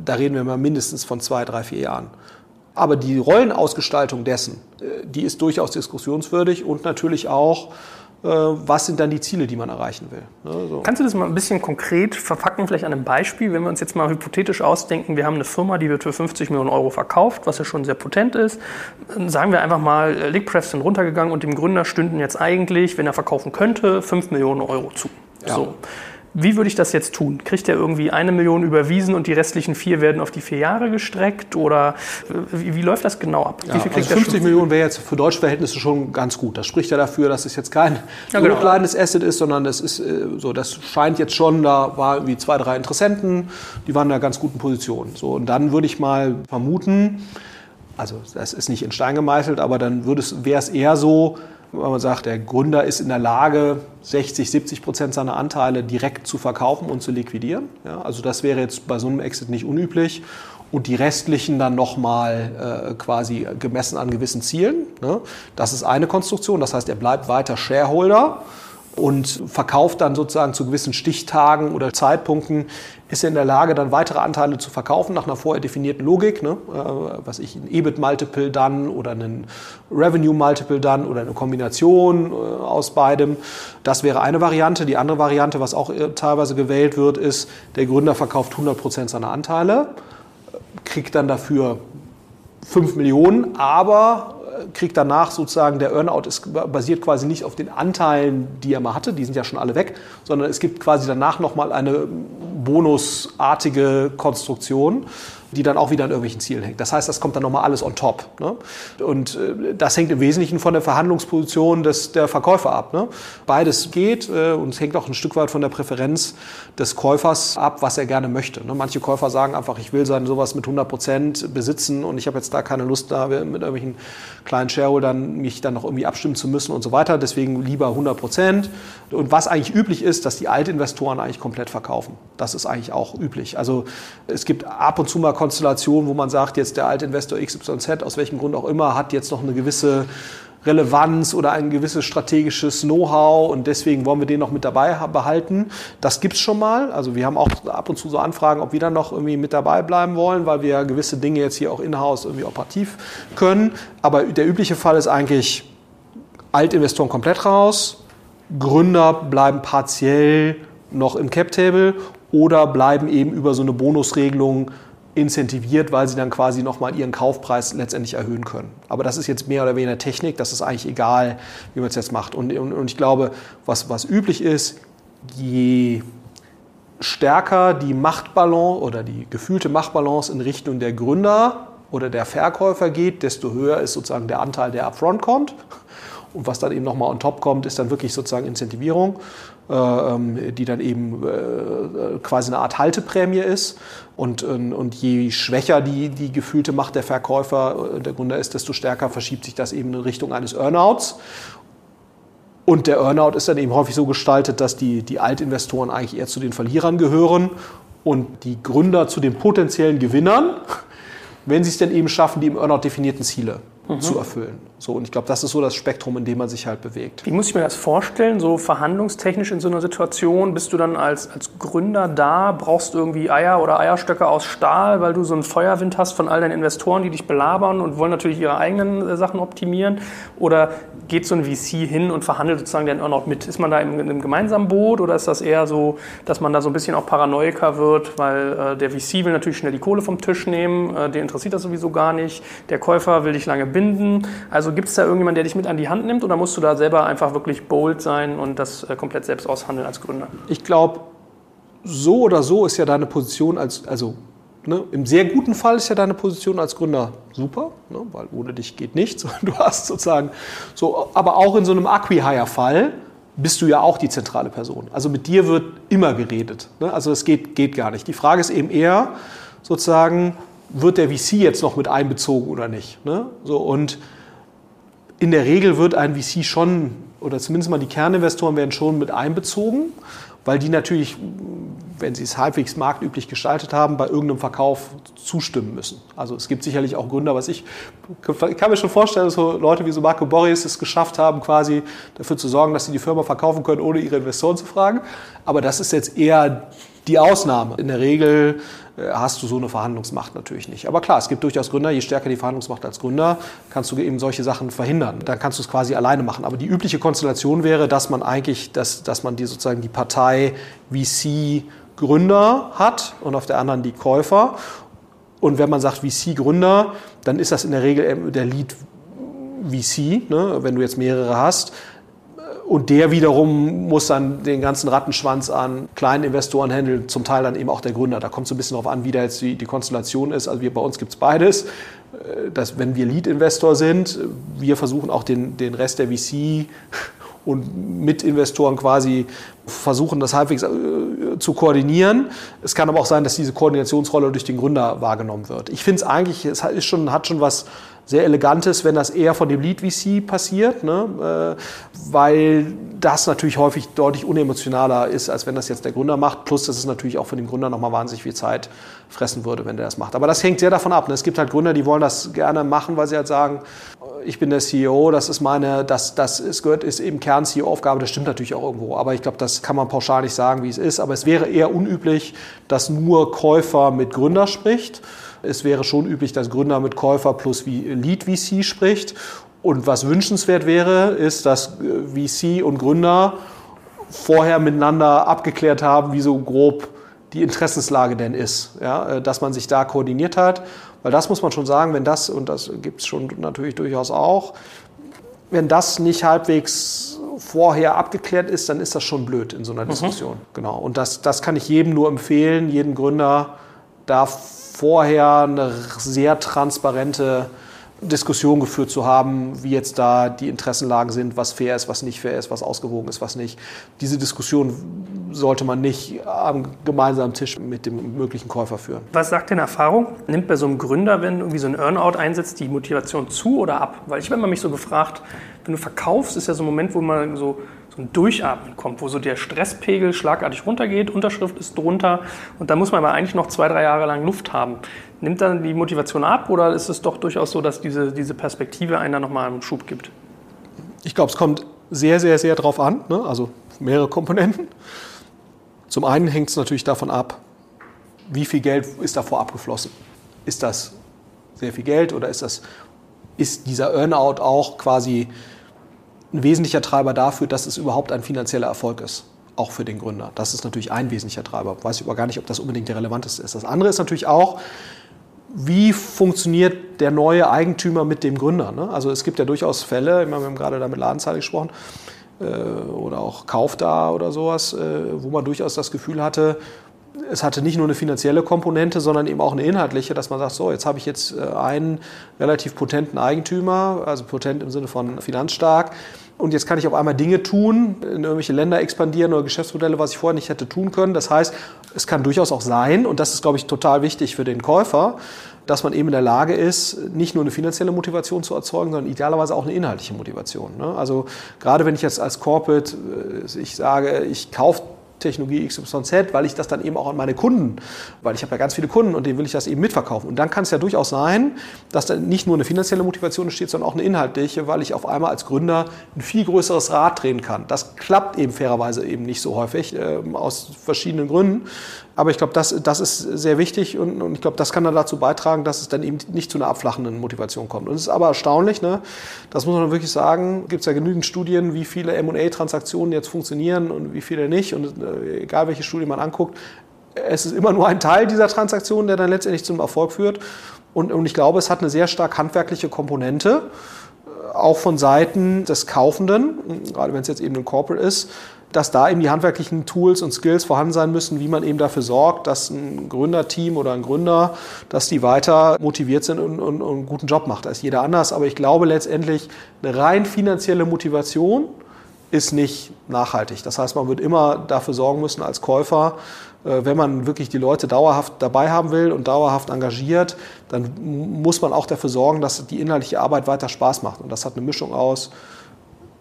da reden wir mal mindestens von zwei, drei, vier Jahren. Aber die Rollenausgestaltung dessen, äh, die ist durchaus diskussionswürdig und natürlich auch, was sind dann die Ziele, die man erreichen will. Ne, so. Kannst du das mal ein bisschen konkret verpacken, vielleicht an einem Beispiel, wenn wir uns jetzt mal hypothetisch ausdenken, wir haben eine Firma, die wird für 50 Millionen Euro verkauft, was ja schon sehr potent ist. Sagen wir einfach mal, Lickpress sind runtergegangen und dem Gründer stünden jetzt eigentlich, wenn er verkaufen könnte, 5 Millionen Euro zu. Ja. So. Wie würde ich das jetzt tun? Kriegt er irgendwie eine Million überwiesen und die restlichen vier werden auf die vier Jahre gestreckt? Oder äh, wie, wie läuft das genau ab? Ja, also 50 Millionen wäre jetzt für deutsche Verhältnisse schon ganz gut. Das spricht ja dafür, dass es jetzt kein ja, genau. kleines Asset ist, sondern das ist äh, so, das scheint jetzt schon, da war irgendwie zwei, drei Interessenten, die waren in einer ganz guten Position. So, und dann würde ich mal vermuten, also das ist nicht in Stein gemeißelt, aber dann wäre es eher so, weil man sagt, der Gründer ist in der Lage, 60, 70 Prozent seiner Anteile direkt zu verkaufen und zu liquidieren. Ja, also das wäre jetzt bei so einem Exit nicht unüblich. Und die restlichen dann nochmal äh, quasi gemessen an gewissen Zielen. Ne? Das ist eine Konstruktion. Das heißt, er bleibt weiter Shareholder und verkauft dann sozusagen zu gewissen Stichtagen oder Zeitpunkten, ist er in der Lage, dann weitere Anteile zu verkaufen nach einer vorher definierten Logik, ne? äh, was ich, ein EBIT-Multiple dann oder einen Revenue-Multiple dann oder eine Kombination äh, aus beidem. Das wäre eine Variante. Die andere Variante, was auch äh, teilweise gewählt wird, ist, der Gründer verkauft 100 Prozent seiner Anteile, kriegt dann dafür 5 Millionen, aber kriegt danach sozusagen, der Earnout ist, basiert quasi nicht auf den Anteilen, die er mal hatte, die sind ja schon alle weg, sondern es gibt quasi danach nochmal eine bonusartige Konstruktion die dann auch wieder an irgendwelchen Zielen hängt. Das heißt, das kommt dann nochmal alles on top. Ne? Und äh, das hängt im Wesentlichen von der Verhandlungsposition des, der Verkäufer ab. Ne? Beides geht äh, und es hängt auch ein Stück weit von der Präferenz des Käufers ab, was er gerne möchte. Ne? Manche Käufer sagen einfach, ich will sein sowas mit 100 Prozent besitzen und ich habe jetzt da keine Lust, da mit irgendwelchen kleinen Shareholdern mich dann noch irgendwie abstimmen zu müssen und so weiter. Deswegen lieber 100 Prozent. Und was eigentlich üblich ist, dass die Altinvestoren eigentlich komplett verkaufen. Das ist eigentlich auch üblich. Also es gibt ab und zu mal Konstellation, wo man sagt, jetzt der alte Investor XYZ, aus welchem Grund auch immer, hat jetzt noch eine gewisse Relevanz oder ein gewisses strategisches Know-how und deswegen wollen wir den noch mit dabei behalten. Das gibt es schon mal. Also wir haben auch ab und zu so Anfragen, ob wir dann noch irgendwie mit dabei bleiben wollen, weil wir gewisse Dinge jetzt hier auch in-house irgendwie operativ können. Aber der übliche Fall ist eigentlich Altinvestoren komplett raus, Gründer bleiben partiell noch im Cap-Table oder bleiben eben über so eine Bonusregelung incentiviert, weil sie dann quasi nochmal ihren Kaufpreis letztendlich erhöhen können. Aber das ist jetzt mehr oder weniger Technik, das ist eigentlich egal, wie man es jetzt macht. Und, und, und ich glaube, was, was üblich ist, je stärker die Machtbalance oder die gefühlte Machtbalance in Richtung der Gründer oder der Verkäufer geht, desto höher ist sozusagen der Anteil, der upfront kommt. Und was dann eben nochmal on top kommt, ist dann wirklich sozusagen Incentivierung. Äh, ähm, die dann eben äh, quasi eine Art Halteprämie ist. Und, und je schwächer die, die gefühlte Macht der Verkäufer äh, der Gründer ist, desto stärker verschiebt sich das eben in Richtung eines Earnouts. Und der Earnout ist dann eben häufig so gestaltet, dass die, die Altinvestoren eigentlich eher zu den Verlierern gehören und die Gründer zu den potenziellen Gewinnern, wenn sie es denn eben schaffen, die im Earnout definierten Ziele mhm. zu erfüllen. So, und ich glaube, das ist so das Spektrum, in dem man sich halt bewegt. Wie muss ich mir das vorstellen, so verhandlungstechnisch in so einer Situation? Bist du dann als, als Gründer da, brauchst irgendwie Eier oder Eierstöcke aus Stahl, weil du so einen Feuerwind hast von all deinen Investoren, die dich belabern und wollen natürlich ihre eigenen äh, Sachen optimieren? Oder geht so ein VC hin und verhandelt sozusagen den Earnout mit? Ist man da im, im gemeinsamen Boot oder ist das eher so, dass man da so ein bisschen auch paranoiker wird, weil äh, der VC will natürlich schnell die Kohle vom Tisch nehmen, äh, den interessiert das sowieso gar nicht, der Käufer will dich lange binden. Also gibt es da irgendjemanden, der dich mit an die Hand nimmt oder musst du da selber einfach wirklich bold sein und das äh, komplett selbst aushandeln als Gründer? Ich glaube, so oder so ist ja deine Position als, also ne, im sehr guten Fall ist ja deine Position als Gründer super, ne, weil ohne dich geht nichts. Du hast sozusagen so, aber auch in so einem Acquihire-Fall bist du ja auch die zentrale Person. Also mit dir wird immer geredet. Ne? Also es geht, geht gar nicht. Die Frage ist eben eher sozusagen, wird der VC jetzt noch mit einbezogen oder nicht? Ne? So, und in der Regel wird ein VC schon, oder zumindest mal die Kerninvestoren werden schon mit einbezogen, weil die natürlich, wenn sie es halbwegs marktüblich gestaltet haben, bei irgendeinem Verkauf zustimmen müssen. Also es gibt sicherlich auch Gründer, was ich, ich kann mir schon vorstellen, dass so Leute wie so Marco Boris es geschafft haben, quasi dafür zu sorgen, dass sie die Firma verkaufen können, ohne ihre Investoren zu fragen. Aber das ist jetzt eher die Ausnahme. In der Regel äh, hast du so eine Verhandlungsmacht natürlich nicht. Aber klar, es gibt durchaus Gründer, je stärker die Verhandlungsmacht als Gründer, kannst du eben solche Sachen verhindern. Dann kannst du es quasi alleine machen. Aber die übliche Konstellation wäre, dass man eigentlich, dass, dass man die sozusagen die Partei VC Gründer hat und auf der anderen die Käufer. Und wenn man sagt VC Gründer, dann ist das in der Regel der Lead VC, ne, wenn du jetzt mehrere hast. Und der wiederum muss dann den ganzen Rattenschwanz an kleinen Investoren handeln, zum Teil dann eben auch der Gründer. Da kommt es ein bisschen darauf an, wie da jetzt die, die Konstellation ist. Also wir, bei uns gibt es beides. Äh, dass, wenn wir Lead-Investor sind, wir versuchen auch den, den Rest der VC und Mitinvestoren quasi versuchen, das halbwegs äh, zu koordinieren. Es kann aber auch sein, dass diese Koordinationsrolle durch den Gründer wahrgenommen wird. Ich finde es eigentlich, es ist schon, hat schon was sehr Elegantes, wenn das eher von dem Lead VC passiert, ne? äh, weil das natürlich häufig deutlich unemotionaler ist, als wenn das jetzt der Gründer macht. Plus, dass es natürlich auch für den Gründer nochmal wahnsinnig viel Zeit fressen würde, wenn der das macht. Aber das hängt sehr davon ab. Ne? Es gibt halt Gründer, die wollen das gerne machen, weil sie halt sagen, ich bin der CEO, das ist meine, das, das ist, gehört, ist eben Kern-CEO-Aufgabe, das stimmt natürlich auch irgendwo. Aber ich glaube, das kann man pauschal nicht sagen, wie es ist. Aber es wäre eher unüblich, dass nur Käufer mit Gründer spricht. Es wäre schon üblich, dass Gründer mit Käufer plus Lead VC spricht. Und was wünschenswert wäre, ist, dass äh, VC und Gründer vorher miteinander abgeklärt haben, wie so grob die Interessenslage denn ist. Ja, äh, dass man sich da koordiniert hat. Weil das muss man schon sagen, wenn das, und das gibt es schon natürlich durchaus auch, wenn das nicht halbwegs vorher abgeklärt ist, dann ist das schon blöd in so einer mhm. Diskussion. Genau. Und das, das kann ich jedem nur empfehlen, jedem Gründer darf vorher eine sehr transparente Diskussion geführt zu haben, wie jetzt da die Interessenlagen sind, was fair ist, was nicht fair ist, was ausgewogen ist, was nicht. Diese Diskussion sollte man nicht am gemeinsamen Tisch mit dem möglichen Käufer führen. Was sagt denn Erfahrung? Nimmt bei so einem Gründer, wenn irgendwie so ein Earnout einsetzt, die Motivation zu oder ab? Weil ich habe immer mich so gefragt, wenn du verkaufst, ist ja so ein Moment, wo man so so ein Durchatmen kommt, wo so der Stresspegel schlagartig runtergeht, Unterschrift ist drunter und da muss man aber eigentlich noch zwei, drei Jahre lang Luft haben. Nimmt dann die Motivation ab oder ist es doch durchaus so, dass diese, diese Perspektive einen dann nochmal einen Schub gibt? Ich glaube, es kommt sehr, sehr, sehr drauf an, ne? also mehrere Komponenten. Zum einen hängt es natürlich davon ab, wie viel Geld ist davor abgeflossen. Ist das sehr viel Geld oder ist, das, ist dieser Earnout auch quasi ein wesentlicher Treiber dafür, dass es überhaupt ein finanzieller Erfolg ist. Auch für den Gründer. Das ist natürlich ein wesentlicher Treiber. Ich weiß aber gar nicht, ob das unbedingt der relevanteste ist. Das andere ist natürlich auch, wie funktioniert der neue Eigentümer mit dem Gründer? Ne? Also es gibt ja durchaus Fälle, wir haben gerade da mit Ladenzahl gesprochen, äh, oder auch Kauf da oder sowas, äh, wo man durchaus das Gefühl hatte, es hatte nicht nur eine finanzielle Komponente, sondern eben auch eine inhaltliche, dass man sagt, so, jetzt habe ich jetzt äh, einen relativ potenten Eigentümer, also potent im Sinne von finanzstark, und jetzt kann ich auf einmal Dinge tun, in irgendwelche Länder expandieren oder Geschäftsmodelle, was ich vorher nicht hätte tun können. Das heißt, es kann durchaus auch sein, und das ist, glaube ich, total wichtig für den Käufer, dass man eben in der Lage ist, nicht nur eine finanzielle Motivation zu erzeugen, sondern idealerweise auch eine inhaltliche Motivation. Ne? Also gerade wenn ich jetzt als Corporate, äh, ich sage, ich kaufe Technologie XYZ, weil ich das dann eben auch an meine Kunden, weil ich habe ja ganz viele Kunden und denen will ich das eben mitverkaufen. Und dann kann es ja durchaus sein, dass da nicht nur eine finanzielle Motivation entsteht, sondern auch eine inhaltliche, weil ich auf einmal als Gründer ein viel größeres Rad drehen kann. Das klappt eben fairerweise eben nicht so häufig, äh, aus verschiedenen Gründen. Aber ich glaube, das, das ist sehr wichtig und, und ich glaube, das kann dann dazu beitragen, dass es dann eben nicht zu einer abflachenden Motivation kommt. Und es ist aber erstaunlich, ne? das muss man wirklich sagen, gibt es ja genügend Studien, wie viele M&A-Transaktionen jetzt funktionieren und wie viele nicht. Und äh, egal, welche Studie man anguckt, es ist immer nur ein Teil dieser Transaktion, der dann letztendlich zum Erfolg führt. Und, und ich glaube, es hat eine sehr stark handwerkliche Komponente, äh, auch von Seiten des Kaufenden, gerade wenn es jetzt eben ein Corporate ist, dass da eben die handwerklichen Tools und Skills vorhanden sein müssen, wie man eben dafür sorgt, dass ein Gründerteam oder ein Gründer, dass die weiter motiviert sind und, und, und einen guten Job macht als jeder anders. Aber ich glaube letztendlich, eine rein finanzielle Motivation ist nicht nachhaltig. Das heißt, man wird immer dafür sorgen müssen als Käufer, Äh, wenn man wirklich die Leute dauerhaft dabei haben will und dauerhaft engagiert, dann muss man auch dafür sorgen, dass die inhaltliche Arbeit weiter Spaß macht. Und das hat eine Mischung aus,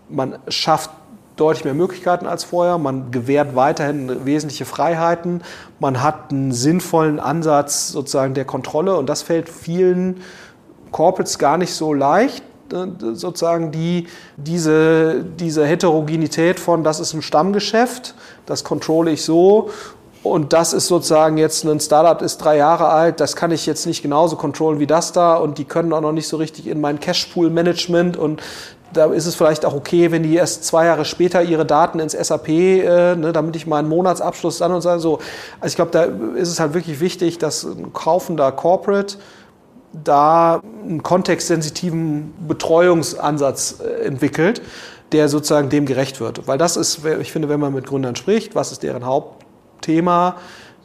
man schafft deutlich mehr Möglichkeiten als vorher, man gewährt weiterhin wesentliche Freiheiten, man hat einen sinnvollen Ansatz sozusagen der Kontrolle. Und das fällt vielen Corporates gar nicht so leicht äh, sozusagen die, diese, diese Heterogenität von, das ist ein Stammgeschäft, das kontrolle ich so. Und das ist sozusagen jetzt ein Startup, ist drei Jahre alt, das kann ich jetzt nicht genauso kontrollen wie das da. Und die können auch noch nicht so richtig in mein Cashpool-Management und da ist es vielleicht auch okay, wenn die erst zwei Jahre später ihre Daten ins SAP, äh, ne, damit ich meinen Monatsabschluss dann und so. Also ich glaube, da ist es halt wirklich wichtig, dass ein kaufender Corporate da einen kontextsensitiven Betreuungsansatz äh, entwickelt, der sozusagen dem gerecht wird. Weil das ist, ich finde, wenn man mit Gründern spricht, was ist deren Hauptthema,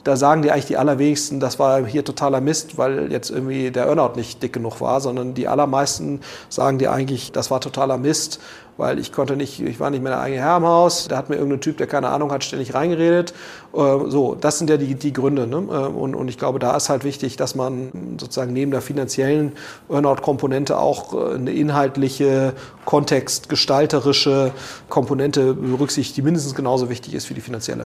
da sagen die eigentlich die allerwenigsten, das war hier totaler Mist, weil jetzt irgendwie der Earnout nicht dick genug war, sondern die allermeisten sagen die eigentlich, das war totaler Mist, weil ich konnte nicht, ich war nicht mehr der eigene Herr im Haus, da hat mir irgendein Typ, der keine Ahnung hat, ständig reingeredet. Äh, so, das sind ja die, die Gründe. Ne? Äh, und, und ich glaube, da ist halt wichtig, dass man sozusagen neben der finanziellen Earnout-Komponente auch äh, eine inhaltliche, kontextgestalterische Komponente berücksichtigt, die mindestens genauso wichtig ist wie die finanzielle.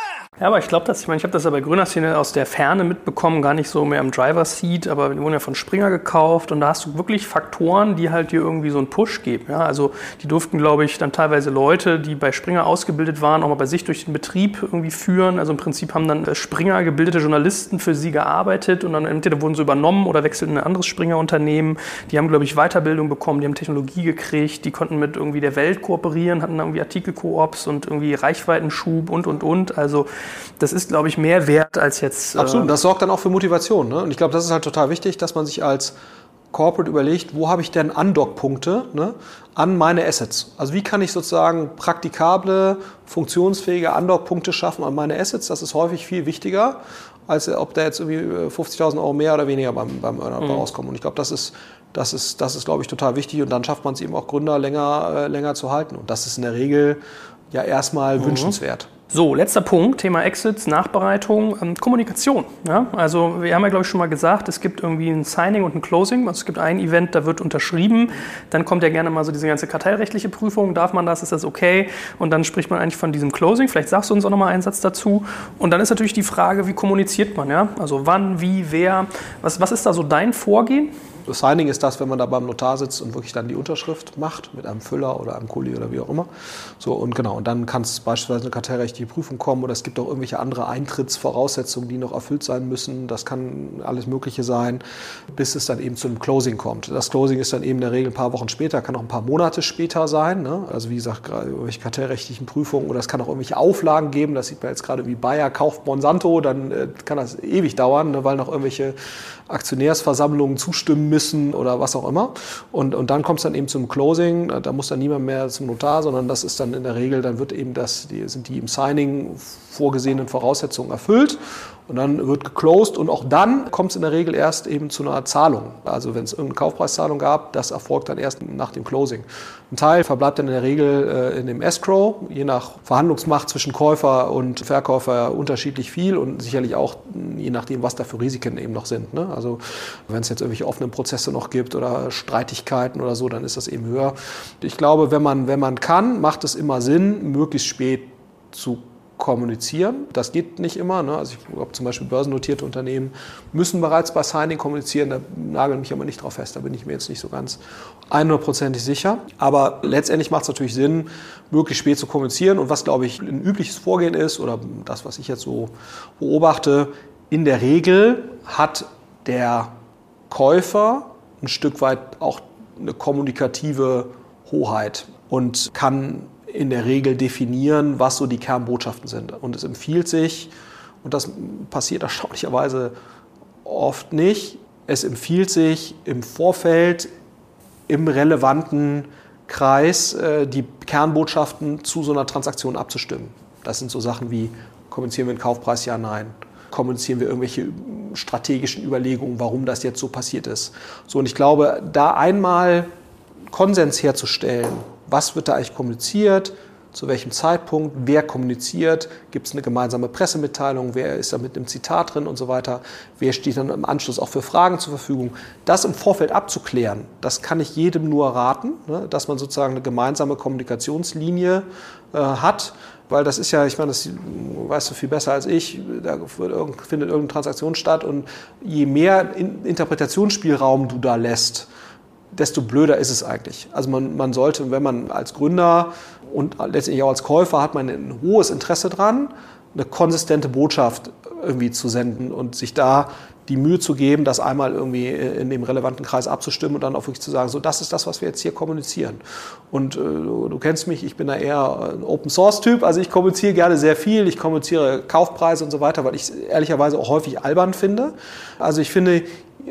Ja, aber ich glaube, dass ich meine, ich habe das ja bei Grüner Szene aus der Ferne mitbekommen, gar nicht so mehr im Driver Seat, aber wir wurden ja von Springer gekauft und da hast du wirklich Faktoren, die halt dir irgendwie so einen Push geben. Ja, also die durften, glaube ich, dann teilweise Leute, die bei Springer ausgebildet waren, auch mal bei sich durch den Betrieb irgendwie führen. Also im Prinzip haben dann Springer gebildete Journalisten für sie gearbeitet und dann entweder wurden sie übernommen oder wechselten in ein anderes Springer-Unternehmen. Die haben, glaube ich, Weiterbildung bekommen, die haben Technologie gekriegt, die konnten mit irgendwie der Welt kooperieren, hatten irgendwie Artikelkoops und irgendwie Reichweitenschub und und und. Also das ist, glaube ich, mehr wert als jetzt. Äh Absolut, das sorgt dann auch für Motivation. Ne? Und ich glaube, das ist halt total wichtig, dass man sich als Corporate überlegt, wo habe ich denn Undock-Punkte ne, an meine Assets? Also wie kann ich sozusagen praktikable, funktionsfähige Undock-Punkte schaffen an meine Assets? Das ist häufig viel wichtiger, als ob da jetzt irgendwie 50.000 Euro mehr oder weniger beim, beim Earnout mhm. rauskommen. Und ich glaube, das ist, das ist, das ist, glaube ich, total wichtig. Und dann schafft man es eben auch Gründer länger, äh, länger zu halten. Und das ist in der Regel ja erstmal mhm. wünschenswert. So, letzter Punkt, Thema Exits, Nachbereitung, ähm, Kommunikation. Ja? Also wir haben ja, glaube ich, schon mal gesagt, es gibt irgendwie ein Signing und ein Closing. Also es gibt ein Event, da wird unterschrieben. Dann kommt ja gerne mal so diese ganze kartellrechtliche Prüfung. Darf man das? Ist das okay? Und dann spricht man eigentlich von diesem Closing. Vielleicht sagst du uns auch noch mal einen Satz dazu. Und dann ist natürlich die Frage, wie kommuniziert man? Ja? Also wann, wie, wer? Was, was ist da so dein Vorgehen? Das Signing ist das, wenn man da beim Notar sitzt und wirklich dann die Unterschrift macht mit einem Füller oder einem Kuli oder wie auch immer. So und genau, und dann kann es beispielsweise eine kartellrechtliche Prüfung kommen oder es gibt auch irgendwelche andere Eintrittsvoraussetzungen, die noch erfüllt sein müssen. Das kann alles Mögliche sein, bis es dann eben zu einem Closing kommt. Das Closing ist dann eben in der Regel ein paar Wochen später, kann auch ein paar Monate später sein. Ne? Also wie gesagt, irgendwelche kartellrechtlichen Prüfungen oder es kann auch irgendwelche Auflagen geben. Das sieht man jetzt gerade wie Bayer kauft Monsanto, dann äh, kann das ewig dauern, ne? weil noch irgendwelche Aktionärsversammlungen zustimmen müssen oder was auch immer. Und, und dann kommt es dann eben zum Closing, da, muss dann niemand mehr zum Notar, sondern das ist dann in der Regel, dann wird eben das, die, sind die im Signing vorgesehenen Voraussetzungen erfüllt und dann wird geclosed und auch dann kommt es in der Regel erst eben zu einer Zahlung. Also wenn es irgendeine Kaufpreiszahlung gab, das erfolgt dann erst nach dem Closing. Ein Teil verbleibt dann in der Regel äh, in dem Escrow, je nach Verhandlungsmacht zwischen Käufer und Verkäufer unterschiedlich viel und sicherlich auch je nachdem, was da für Risiken eben noch sind. Ne? Also wenn es jetzt irgendwelche offenen Prozesse noch gibt oder Streitigkeiten oder so, dann ist das eben höher. Ich glaube, wenn man, wenn man kann, macht es immer Sinn, möglichst spät zu kommunizieren. Das geht nicht immer. Ne? Also ich glaube zum Beispiel börsennotierte Unternehmen müssen bereits bei Signing kommunizieren. Da nageln mich aber nicht drauf fest. Da bin ich mir jetzt nicht so ganz 100%ig sicher. Aber letztendlich macht es natürlich Sinn, möglichst spät zu kommunizieren. Und was, glaube ich, ein übliches Vorgehen ist oder das, was ich jetzt so beobachte, in der Regel hat der Käufer ein Stück weit auch eine kommunikative Hoheit und kann in der Regel definieren, was so die Kernbotschaften sind. Und es empfiehlt sich, und das passiert erstaunlicherweise oft nicht, es empfiehlt sich im Vorfeld im relevanten Kreis äh, die Kernbotschaften zu so einer Transaktion abzustimmen. Das sind so Sachen wie, kommunizieren wir den Kaufpreis, ja, nein. Kommunizieren wir irgendwelche strategischen Überlegungen, warum das jetzt so passiert ist. So, und ich glaube, da einmal Konsens herzustellen, was wird da eigentlich kommuniziert, zu welchem Zeitpunkt, wer kommuniziert, gibt es eine gemeinsame Pressemitteilung, wer ist da mit einem Zitat drin und so weiter, wer steht dann im Anschluss auch für Fragen zur Verfügung. Das im Vorfeld abzuklären, das kann ich jedem nur raten, ne, dass man sozusagen eine gemeinsame Kommunikationslinie äh, hat. Weil das ist ja, ich meine, das weißt du viel besser als ich, da findet irgendeine Transaktion statt und je mehr Interpretationsspielraum du da lässt, desto blöder ist es eigentlich. Also man, man sollte, wenn man als Gründer und letztendlich auch als Käufer hat man ein hohes Interesse dran, eine konsistente Botschaft irgendwie zu senden und sich da die Mühe zu geben, das einmal irgendwie in dem relevanten Kreis abzustimmen und dann auch wirklich zu sagen, so das ist das, was wir jetzt hier kommunizieren. Und äh, du, du, kennst mich, ich bin da eher ein Open Source Typ, also ich kommuniziere gerne sehr viel, ich kommuniziere Kaufpreise und so weiter, weil ich es ehrlicherweise auch häufig albern finde. Also ich finde,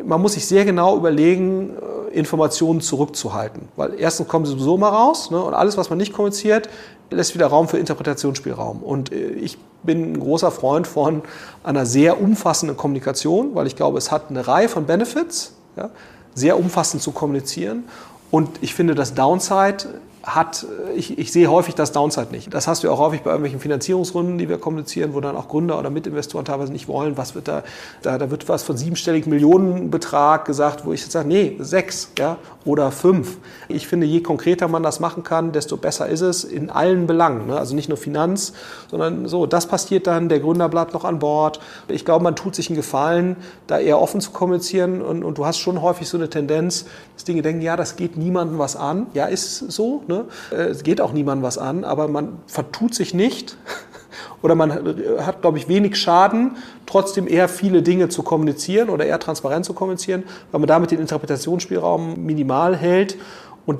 man muss sich sehr genau überlegen, Informationen zurückzuhalten. Weil erstens kommen sie sowieso mal raus ne, und alles, was man nicht kommuniziert, lässt wieder Raum für Interpretationsspielraum. Und äh, ich bin ein großer Freund von einer sehr umfassenden Kommunikation, weil ich glaube, es hat eine Reihe von Benefits, ja, sehr umfassend zu kommunizieren. Und ich finde, das Downside hat, ich, ich, sehe häufig das Downside nicht. Das hast du auch häufig bei irgendwelchen Finanzierungsrunden, die wir kommunizieren, wo dann auch Gründer oder Mitinvestoren teilweise nicht wollen, was wird da, da, da wird was von siebenstelligen Millionenbetrag gesagt, wo ich jetzt sage, nee, sechs ja, oder fünf. Ich finde, je konkreter man das machen kann, desto besser ist es in allen Belangen. Ne? Also nicht nur Finanz, sondern so, das passiert dann, der Gründer bleibt noch an Bord. Ich glaube, man tut sich einen Gefallen, da eher offen zu kommunizieren und, und du hast schon häufig so eine Tendenz, dass Dinge denken, ja, das geht niemandem was an. Ja, ist so, Ne? Äh, es geht auch niemandem was an, aber man vertut sich nicht oder man hat, glaube ich, wenig Schaden, trotzdem eher viele Dinge zu kommunizieren oder eher transparent zu kommunizieren, weil man damit den Interpretationsspielraum minimal hält. Und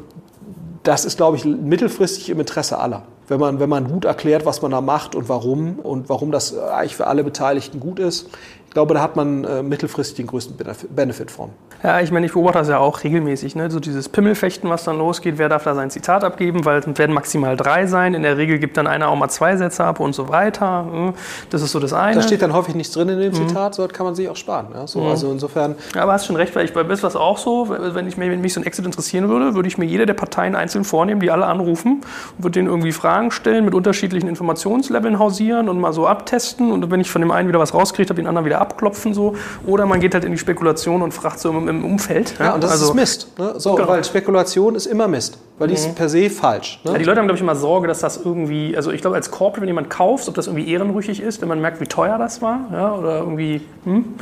das ist, glaube ich, mittelfristig im Interesse aller. Wenn man, wenn man gut erklärt, was man da macht und warum und warum das eigentlich für alle Beteiligten gut ist. Ich glaube, da hat man äh, mittelfristig den größten Benefit von. Ja, ich meine, ich beobachte das ja auch regelmäßig. Ne? So dieses Pimmelfechten, was dann losgeht, wer darf da sein Zitat abgeben, weil es werden maximal drei sein. In der Regel gibt dann einer auch mal zwei Sätze ab und so weiter. Hm? Das ist so das eine. Da steht dann häufig nichts drin in dem mhm. Zitat, so kann man sich auch sparen. Ja? So, mhm. Also insofern. Ja, aber hast schon recht, weil ich bei BIS was auch so, wenn, ich, wenn mich so ein Exit interessieren würde, würde ich mir jede der Parteien einzeln vornehmen, die alle anrufen, würde denen irgendwie Fragen stellen, mit unterschiedlichen Informationsleveln hausieren und mal so abtesten. Und wenn ich von dem einen wieder was rauskriege, habe den anderen wieder abklopfen. So. Oder man geht halt in die Spekulation und fragt so im, im Umfeld. Ja, ja, und das also, ist Mist. Ne? So, genau. Weil Spekulation ist immer Mist, weil die mhm. ist per se falsch. Ne? Ja, die Leute haben, glaube ich, immer Sorge, dass das irgendwie, also ich glaube, als Corporate, wenn jemand kauft, ob das irgendwie ehrenrüchig ist, wenn man merkt, wie teuer das war, ja, oder irgendwie, hm?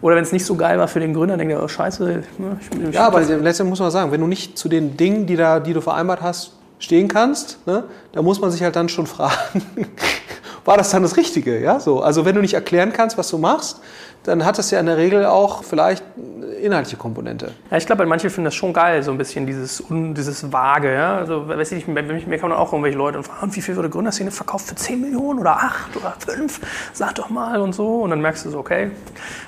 oder wenn es nicht so geil war für den Gründer, denkt er, oh, scheiße. Ne? Ich, ich, ja, aber letztendlich muss man sagen, wenn du nicht zu den Dingen, die, da, die du vereinbart hast, stehen kannst, ne, da muss man sich halt dann schon fragen, war das dann das Richtige? Ja, so. Also wenn du nicht erklären kannst, was du machst, dann hat das ja in der Regel auch vielleicht inhaltliche Komponente. Ja, ich glaube, manche finden das schon geil, so ein bisschen dieses, dieses Vage. Ja? Also, weiß ich, mir, mir kommen auch irgendwelche Leute und fragen, wie viel wurde Gründerszene verkauft? Für 10 Millionen oder 8 oder 5? Sag doch mal und so. Und dann merkst du so, okay,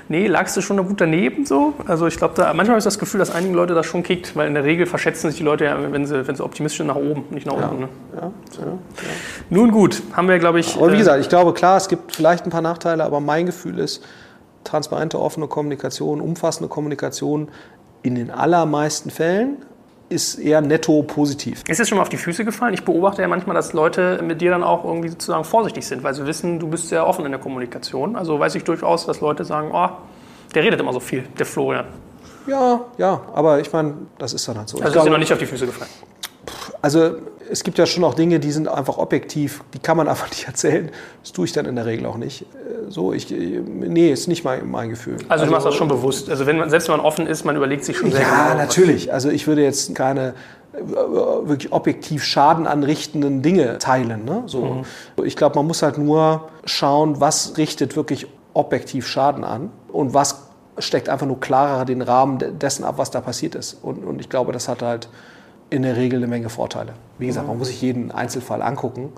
nee, lagst du schon gut daneben so. Also ich glaube, da, manchmal habe ich das Gefühl, dass einigen Leute das schon kickt, weil in der Regel verschätzen sich die Leute ja, wenn sie, wenn sie optimistisch sind, nach oben, nicht nach unten. Ne? Ja, ja, ja. Nun gut, haben wir, glaube ich. Aber wie äh, gesagt, ich glaube, klar, es gibt vielleicht ein paar Nachteile, aber mein Gefühl ist, transparente, offene Kommunikation, umfassende Kommunikation in den allermeisten Fällen ist eher netto positiv. Ist es schon mal auf die Füße gefallen? Ich beobachte ja manchmal, dass Leute mit dir dann auch irgendwie sozusagen vorsichtig sind, weil sie wissen, du bist sehr offen in der Kommunikation. Also weiß ich durchaus, dass Leute sagen, oh, der redet immer so viel, der Florian. Ja, ja, aber ich meine, das ist dann halt so. Also ich ist dir noch nicht auf die Füße gefallen. also es gibt ja schon auch Dinge, die sind einfach objektiv, die kann man einfach nicht erzählen. Das tue ich dann in der Regel auch nicht. Äh, So, ich, nee, ist nicht mein, mein Gefühl. Also, du machst das schon bewusst. Also wenn man, selbst wenn man offen ist, man überlegt sich schon sehr Ja, genau. natürlich. Also ich würde jetzt keine äh, wirklich objektiv Schaden anrichtenden Dinge teilen. Ne? So. Ich glaube, man muss halt nur schauen, was richtet wirklich objektiv Schaden an und was steckt einfach nur klarer den Rahmen de- dessen ab, was da passiert ist. Und, und ich glaube, das hat halt in der Regel eine Menge Vorteile. Wie gesagt, man muss sich jeden Einzelfall angucken.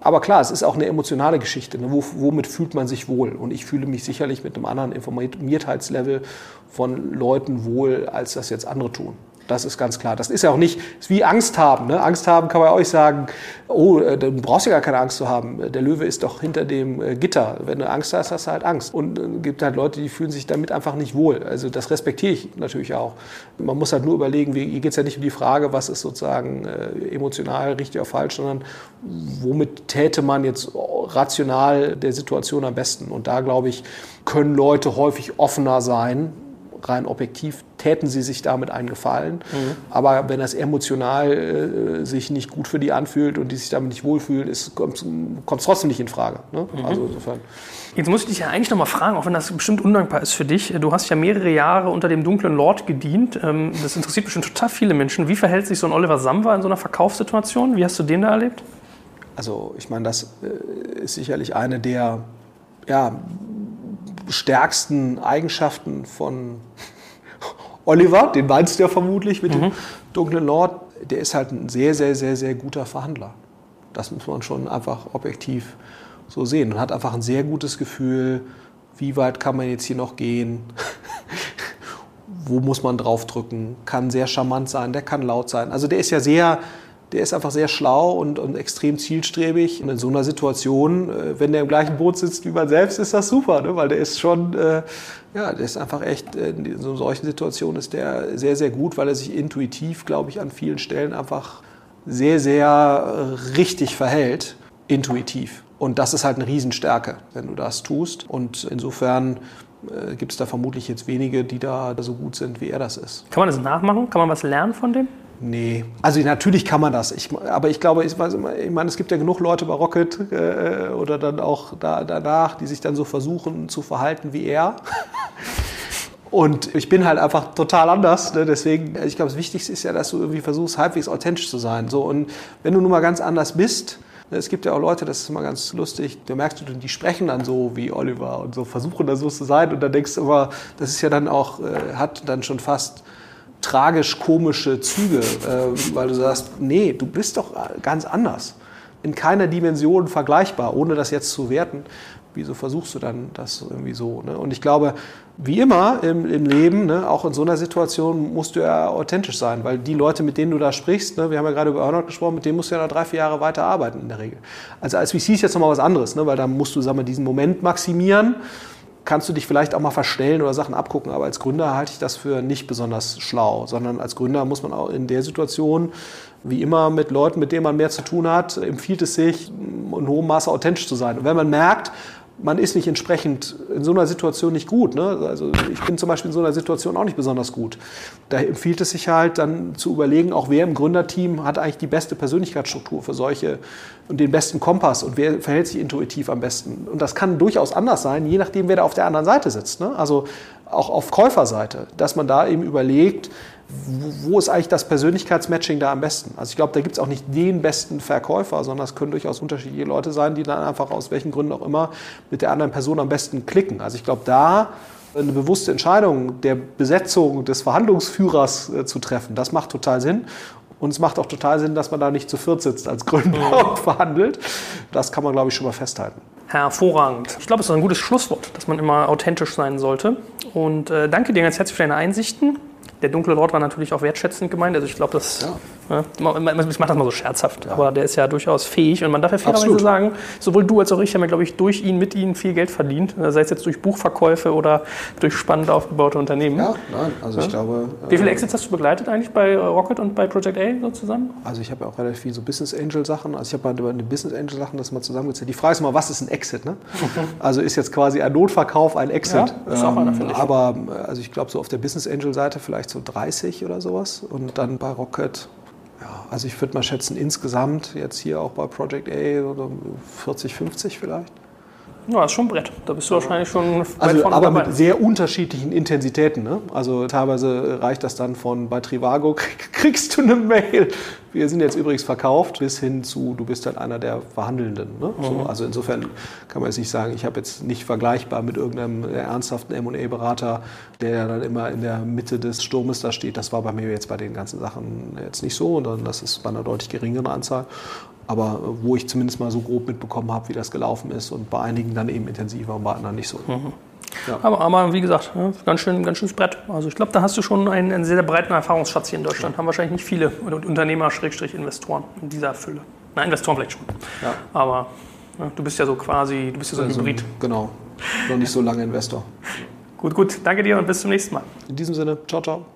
Aber klar, es ist auch eine emotionale Geschichte. Ne? Wo, womit fühlt man sich wohl? Und ich fühle mich sicherlich mit einem anderen Informiertheitslevel von Leuten wohl, als das jetzt andere tun. Das ist ganz klar. Das ist ja auch nicht, ist wie Angst haben. Ne? Angst haben kann man euch sagen, oh, äh, du brauchst ja gar keine Angst zu haben. Der Löwe ist doch hinter dem äh, Gitter. Wenn du Angst hast, hast du halt Angst. Und es gibt halt Leute, die fühlen sich damit einfach nicht wohl. Also das respektiere ich natürlich auch. Man muss halt nur überlegen, hier geht es ja nicht um die Frage, was ist sozusagen äh, emotional richtig oder falsch, sondern womit täte man jetzt rational der Situation am besten. Und da, glaube ich, können Leute häufig offener sein, rein objektiv täten sie sich damit einen Gefallen. Aber wenn das emotional äh, sich nicht gut für die anfühlt und die sich damit nicht wohlfühlen, kommt es trotzdem nicht in Frage. Ne? Also insofern. Jetzt muss ich dich ja eigentlich noch mal fragen, auch wenn das bestimmt undankbar ist für dich. Du hast ja mehrere Jahre unter dem dunklen Lord gedient. Ähm, Das interessiert bestimmt total viele Menschen. Wie verhält sich so ein Oliver Samba in so einer Verkaufssituation? Wie hast du den da erlebt? Also ich meine, das äh, ist sicherlich eine der ja, stärksten Eigenschaften von Oliver, den meinst du ja vermutlich mit dem dunklen Lord. Der ist halt ein sehr, sehr, sehr, sehr guter Verhandler. Das muss man schon einfach objektiv so sehen und hat einfach ein sehr gutes Gefühl, wie weit kann man jetzt hier noch gehen, wo muss man draufdrücken, kann sehr charmant sein, der kann laut sein. Also der ist ja sehr, der ist einfach sehr schlau und, und extrem zielstrebig. Und in so einer Situation, äh, wenn der im gleichen Boot sitzt wie man selbst, ist das super, ne? weil der ist schon, äh, ja, der ist einfach echt, äh, in so solchen Situationen ist der sehr, sehr gut, weil er sich intuitiv, glaube ich, an vielen Stellen einfach sehr, sehr richtig verhält, intuitiv. Und das ist halt eine Riesenstärke, wenn du das tust. Und insofern äh, gibt es da vermutlich jetzt wenige, die da so gut sind, wie er das ist. Kann man das nachmachen? Kann man was lernen von dem? Nee, also natürlich kann man das. Ich, aber ich glaube, ich, weiß ich meine, es gibt ja genug Leute bei Rocket äh, oder dann auch da, danach, die sich dann so versuchen zu verhalten wie er. Und ich bin halt einfach total anders. Ne? Deswegen, ich glaube, das Wichtigste ist ja, dass du irgendwie versuchst, halbwegs authentisch zu sein. So, und wenn du nun mal ganz anders bist, ne, es gibt ja auch Leute, das ist immer ganz lustig, da merkst du, die sprechen dann so wie Oliver und so versuchen dann so zu sein. Und dann denkst du immer, das ist ja dann auch, äh, hat dann schon fast tragisch-komische Züge, äh, weil du sagst, nee, du bist doch ganz anders. In keiner Dimension vergleichbar, ohne das jetzt zu werten. Wieso versuchst du dann das irgendwie so? Ne? Und ich glaube, wie immer im, im Leben, ne, auch in so einer Situation musst du ja authentisch sein, weil die Leute, mit denen du da sprichst, ne, wir haben ja gerade über Earnout gesprochen, mit denen musst du ja noch drei, vier Jahre weiter arbeiten in der Regel. Also als VC ist jetzt nochmal was anderes, ne, weil da musst du sagen wir, diesen Moment maximieren kannst du dich vielleicht auch mal verstellen oder Sachen abgucken. Aber als Gründer halte ich das für nicht besonders schlau, sondern als Gründer muss man auch in der Situation, wie immer mit Leuten, mit denen man mehr zu tun hat, empfiehlt es sich, in hohem Maße authentisch zu sein. Und wenn man merkt, man ist nicht entsprechend in so einer Situation nicht gut. Ne? Also ich bin zum Beispiel in so einer Situation auch nicht besonders gut. Da empfiehlt es sich halt dann zu überlegen, auch wer im Gründerteam hat eigentlich die beste Persönlichkeitsstruktur für solche und den besten Kompass und wer verhält sich intuitiv am besten. Und das kann durchaus anders sein, je nachdem, wer da auf der anderen Seite sitzt. Ne? Also auch auf Käuferseite, dass man da eben überlegt, wo ist eigentlich das Persönlichkeitsmatching da am besten? Also ich glaube, da gibt es auch nicht den besten Verkäufer, sondern es können durchaus unterschiedliche Leute sein, die dann einfach aus welchen Gründen auch immer mit der anderen Person am besten klicken. Also ich glaube, da eine bewusste Entscheidung der Besetzung des Verhandlungsführers äh, zu treffen, das macht total Sinn. Und es macht auch total Sinn, dass man da nicht zu viert sitzt als Gründer und verhandelt. Das kann man, glaube ich, schon mal festhalten. Hervorragend. Ich glaube, es ist ein gutes Schlusswort, dass man immer authentisch sein sollte. Und äh, danke dir ganz herzlich für deine Einsichten. Der dunkle Lord war natürlich auch wertschätzend gemeint. Also ich glaube, das, ja. ne, ich mache das mal so scherzhaft, ja. aber der ist ja durchaus fähig und man darf ja fairerweise sagen, sowohl du als auch ich haben ja, glaube ich, durch ihn, mit ihm viel Geld verdient, sei es jetzt durch Buchverkäufe oder durch spannend aufgebaute Unternehmen. Ja, nein, also ich glaube... Wie viele äh, Exits hast du begleitet eigentlich bei Rocket und bei Project A so zusammen? Also ich habe ja auch relativ viel so Business Angel Sachen, also ich habe bei den Business Angel Sachen das mal zusammengezählt. Die Frage ist mal, was ist ein Exit? Ne? also ist jetzt quasi ein Notverkauf ein Exit? Ist auch einer, ähm. Aber also ich glaube so auf der Business Angel Seite vielleicht so 30 oder sowas. Und dann bei Rocket, ja, also ich würde mal schätzen, insgesamt jetzt hier auch bei Project A 40, 50 vielleicht. Ja, ist schon ein Brett. Da bist du wahrscheinlich schon weit also, von Aber dabei. mit sehr unterschiedlichen Intensitäten. Ne? Also teilweise reicht das dann von bei Trivago kriegst du eine Mail. Wir sind jetzt übrigens verkauft, bis hin zu, du bist halt einer der Verhandelnden. Ne? Mhm. So, also insofern kann man jetzt nicht sagen, ich habe jetzt nicht vergleichbar mit irgendeinem ernsthaften M&A-Berater, der dann immer in der Mitte des Sturmes da steht. Das war bei mir jetzt bei den ganzen Sachen jetzt nicht so, sondern das ist bei einer deutlich geringeren Anzahl aber wo ich zumindest mal so grob mitbekommen habe, wie das gelaufen ist und bei einigen dann eben intensiver und bei anderen nicht so. Mhm. Ja. Aber, aber, wie gesagt, ganz, schön, ganz schönes Brett. Also ich glaube, da hast du schon einen, einen, sehr breiten Erfahrungsschatz hier in Deutschland. Ja. Haben wahrscheinlich nicht viele Unternehmer-Investoren in dieser Fülle. Nein, Investoren vielleicht schon. Ja. Aber ja, du bist ja so quasi, du bist ja so ein also, Hybrid. Genau, noch nicht so lange Investor. gut, gut. Danke dir und bis zum nächsten Mal. In diesem Sinne, ciao, ciao.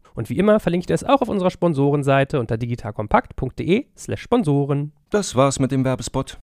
Und wie immer verlinke ich das auch auf unserer Sponsorenseite unter digitalkompakt.de/slash Sponsoren. Das war's mit dem Werbespot.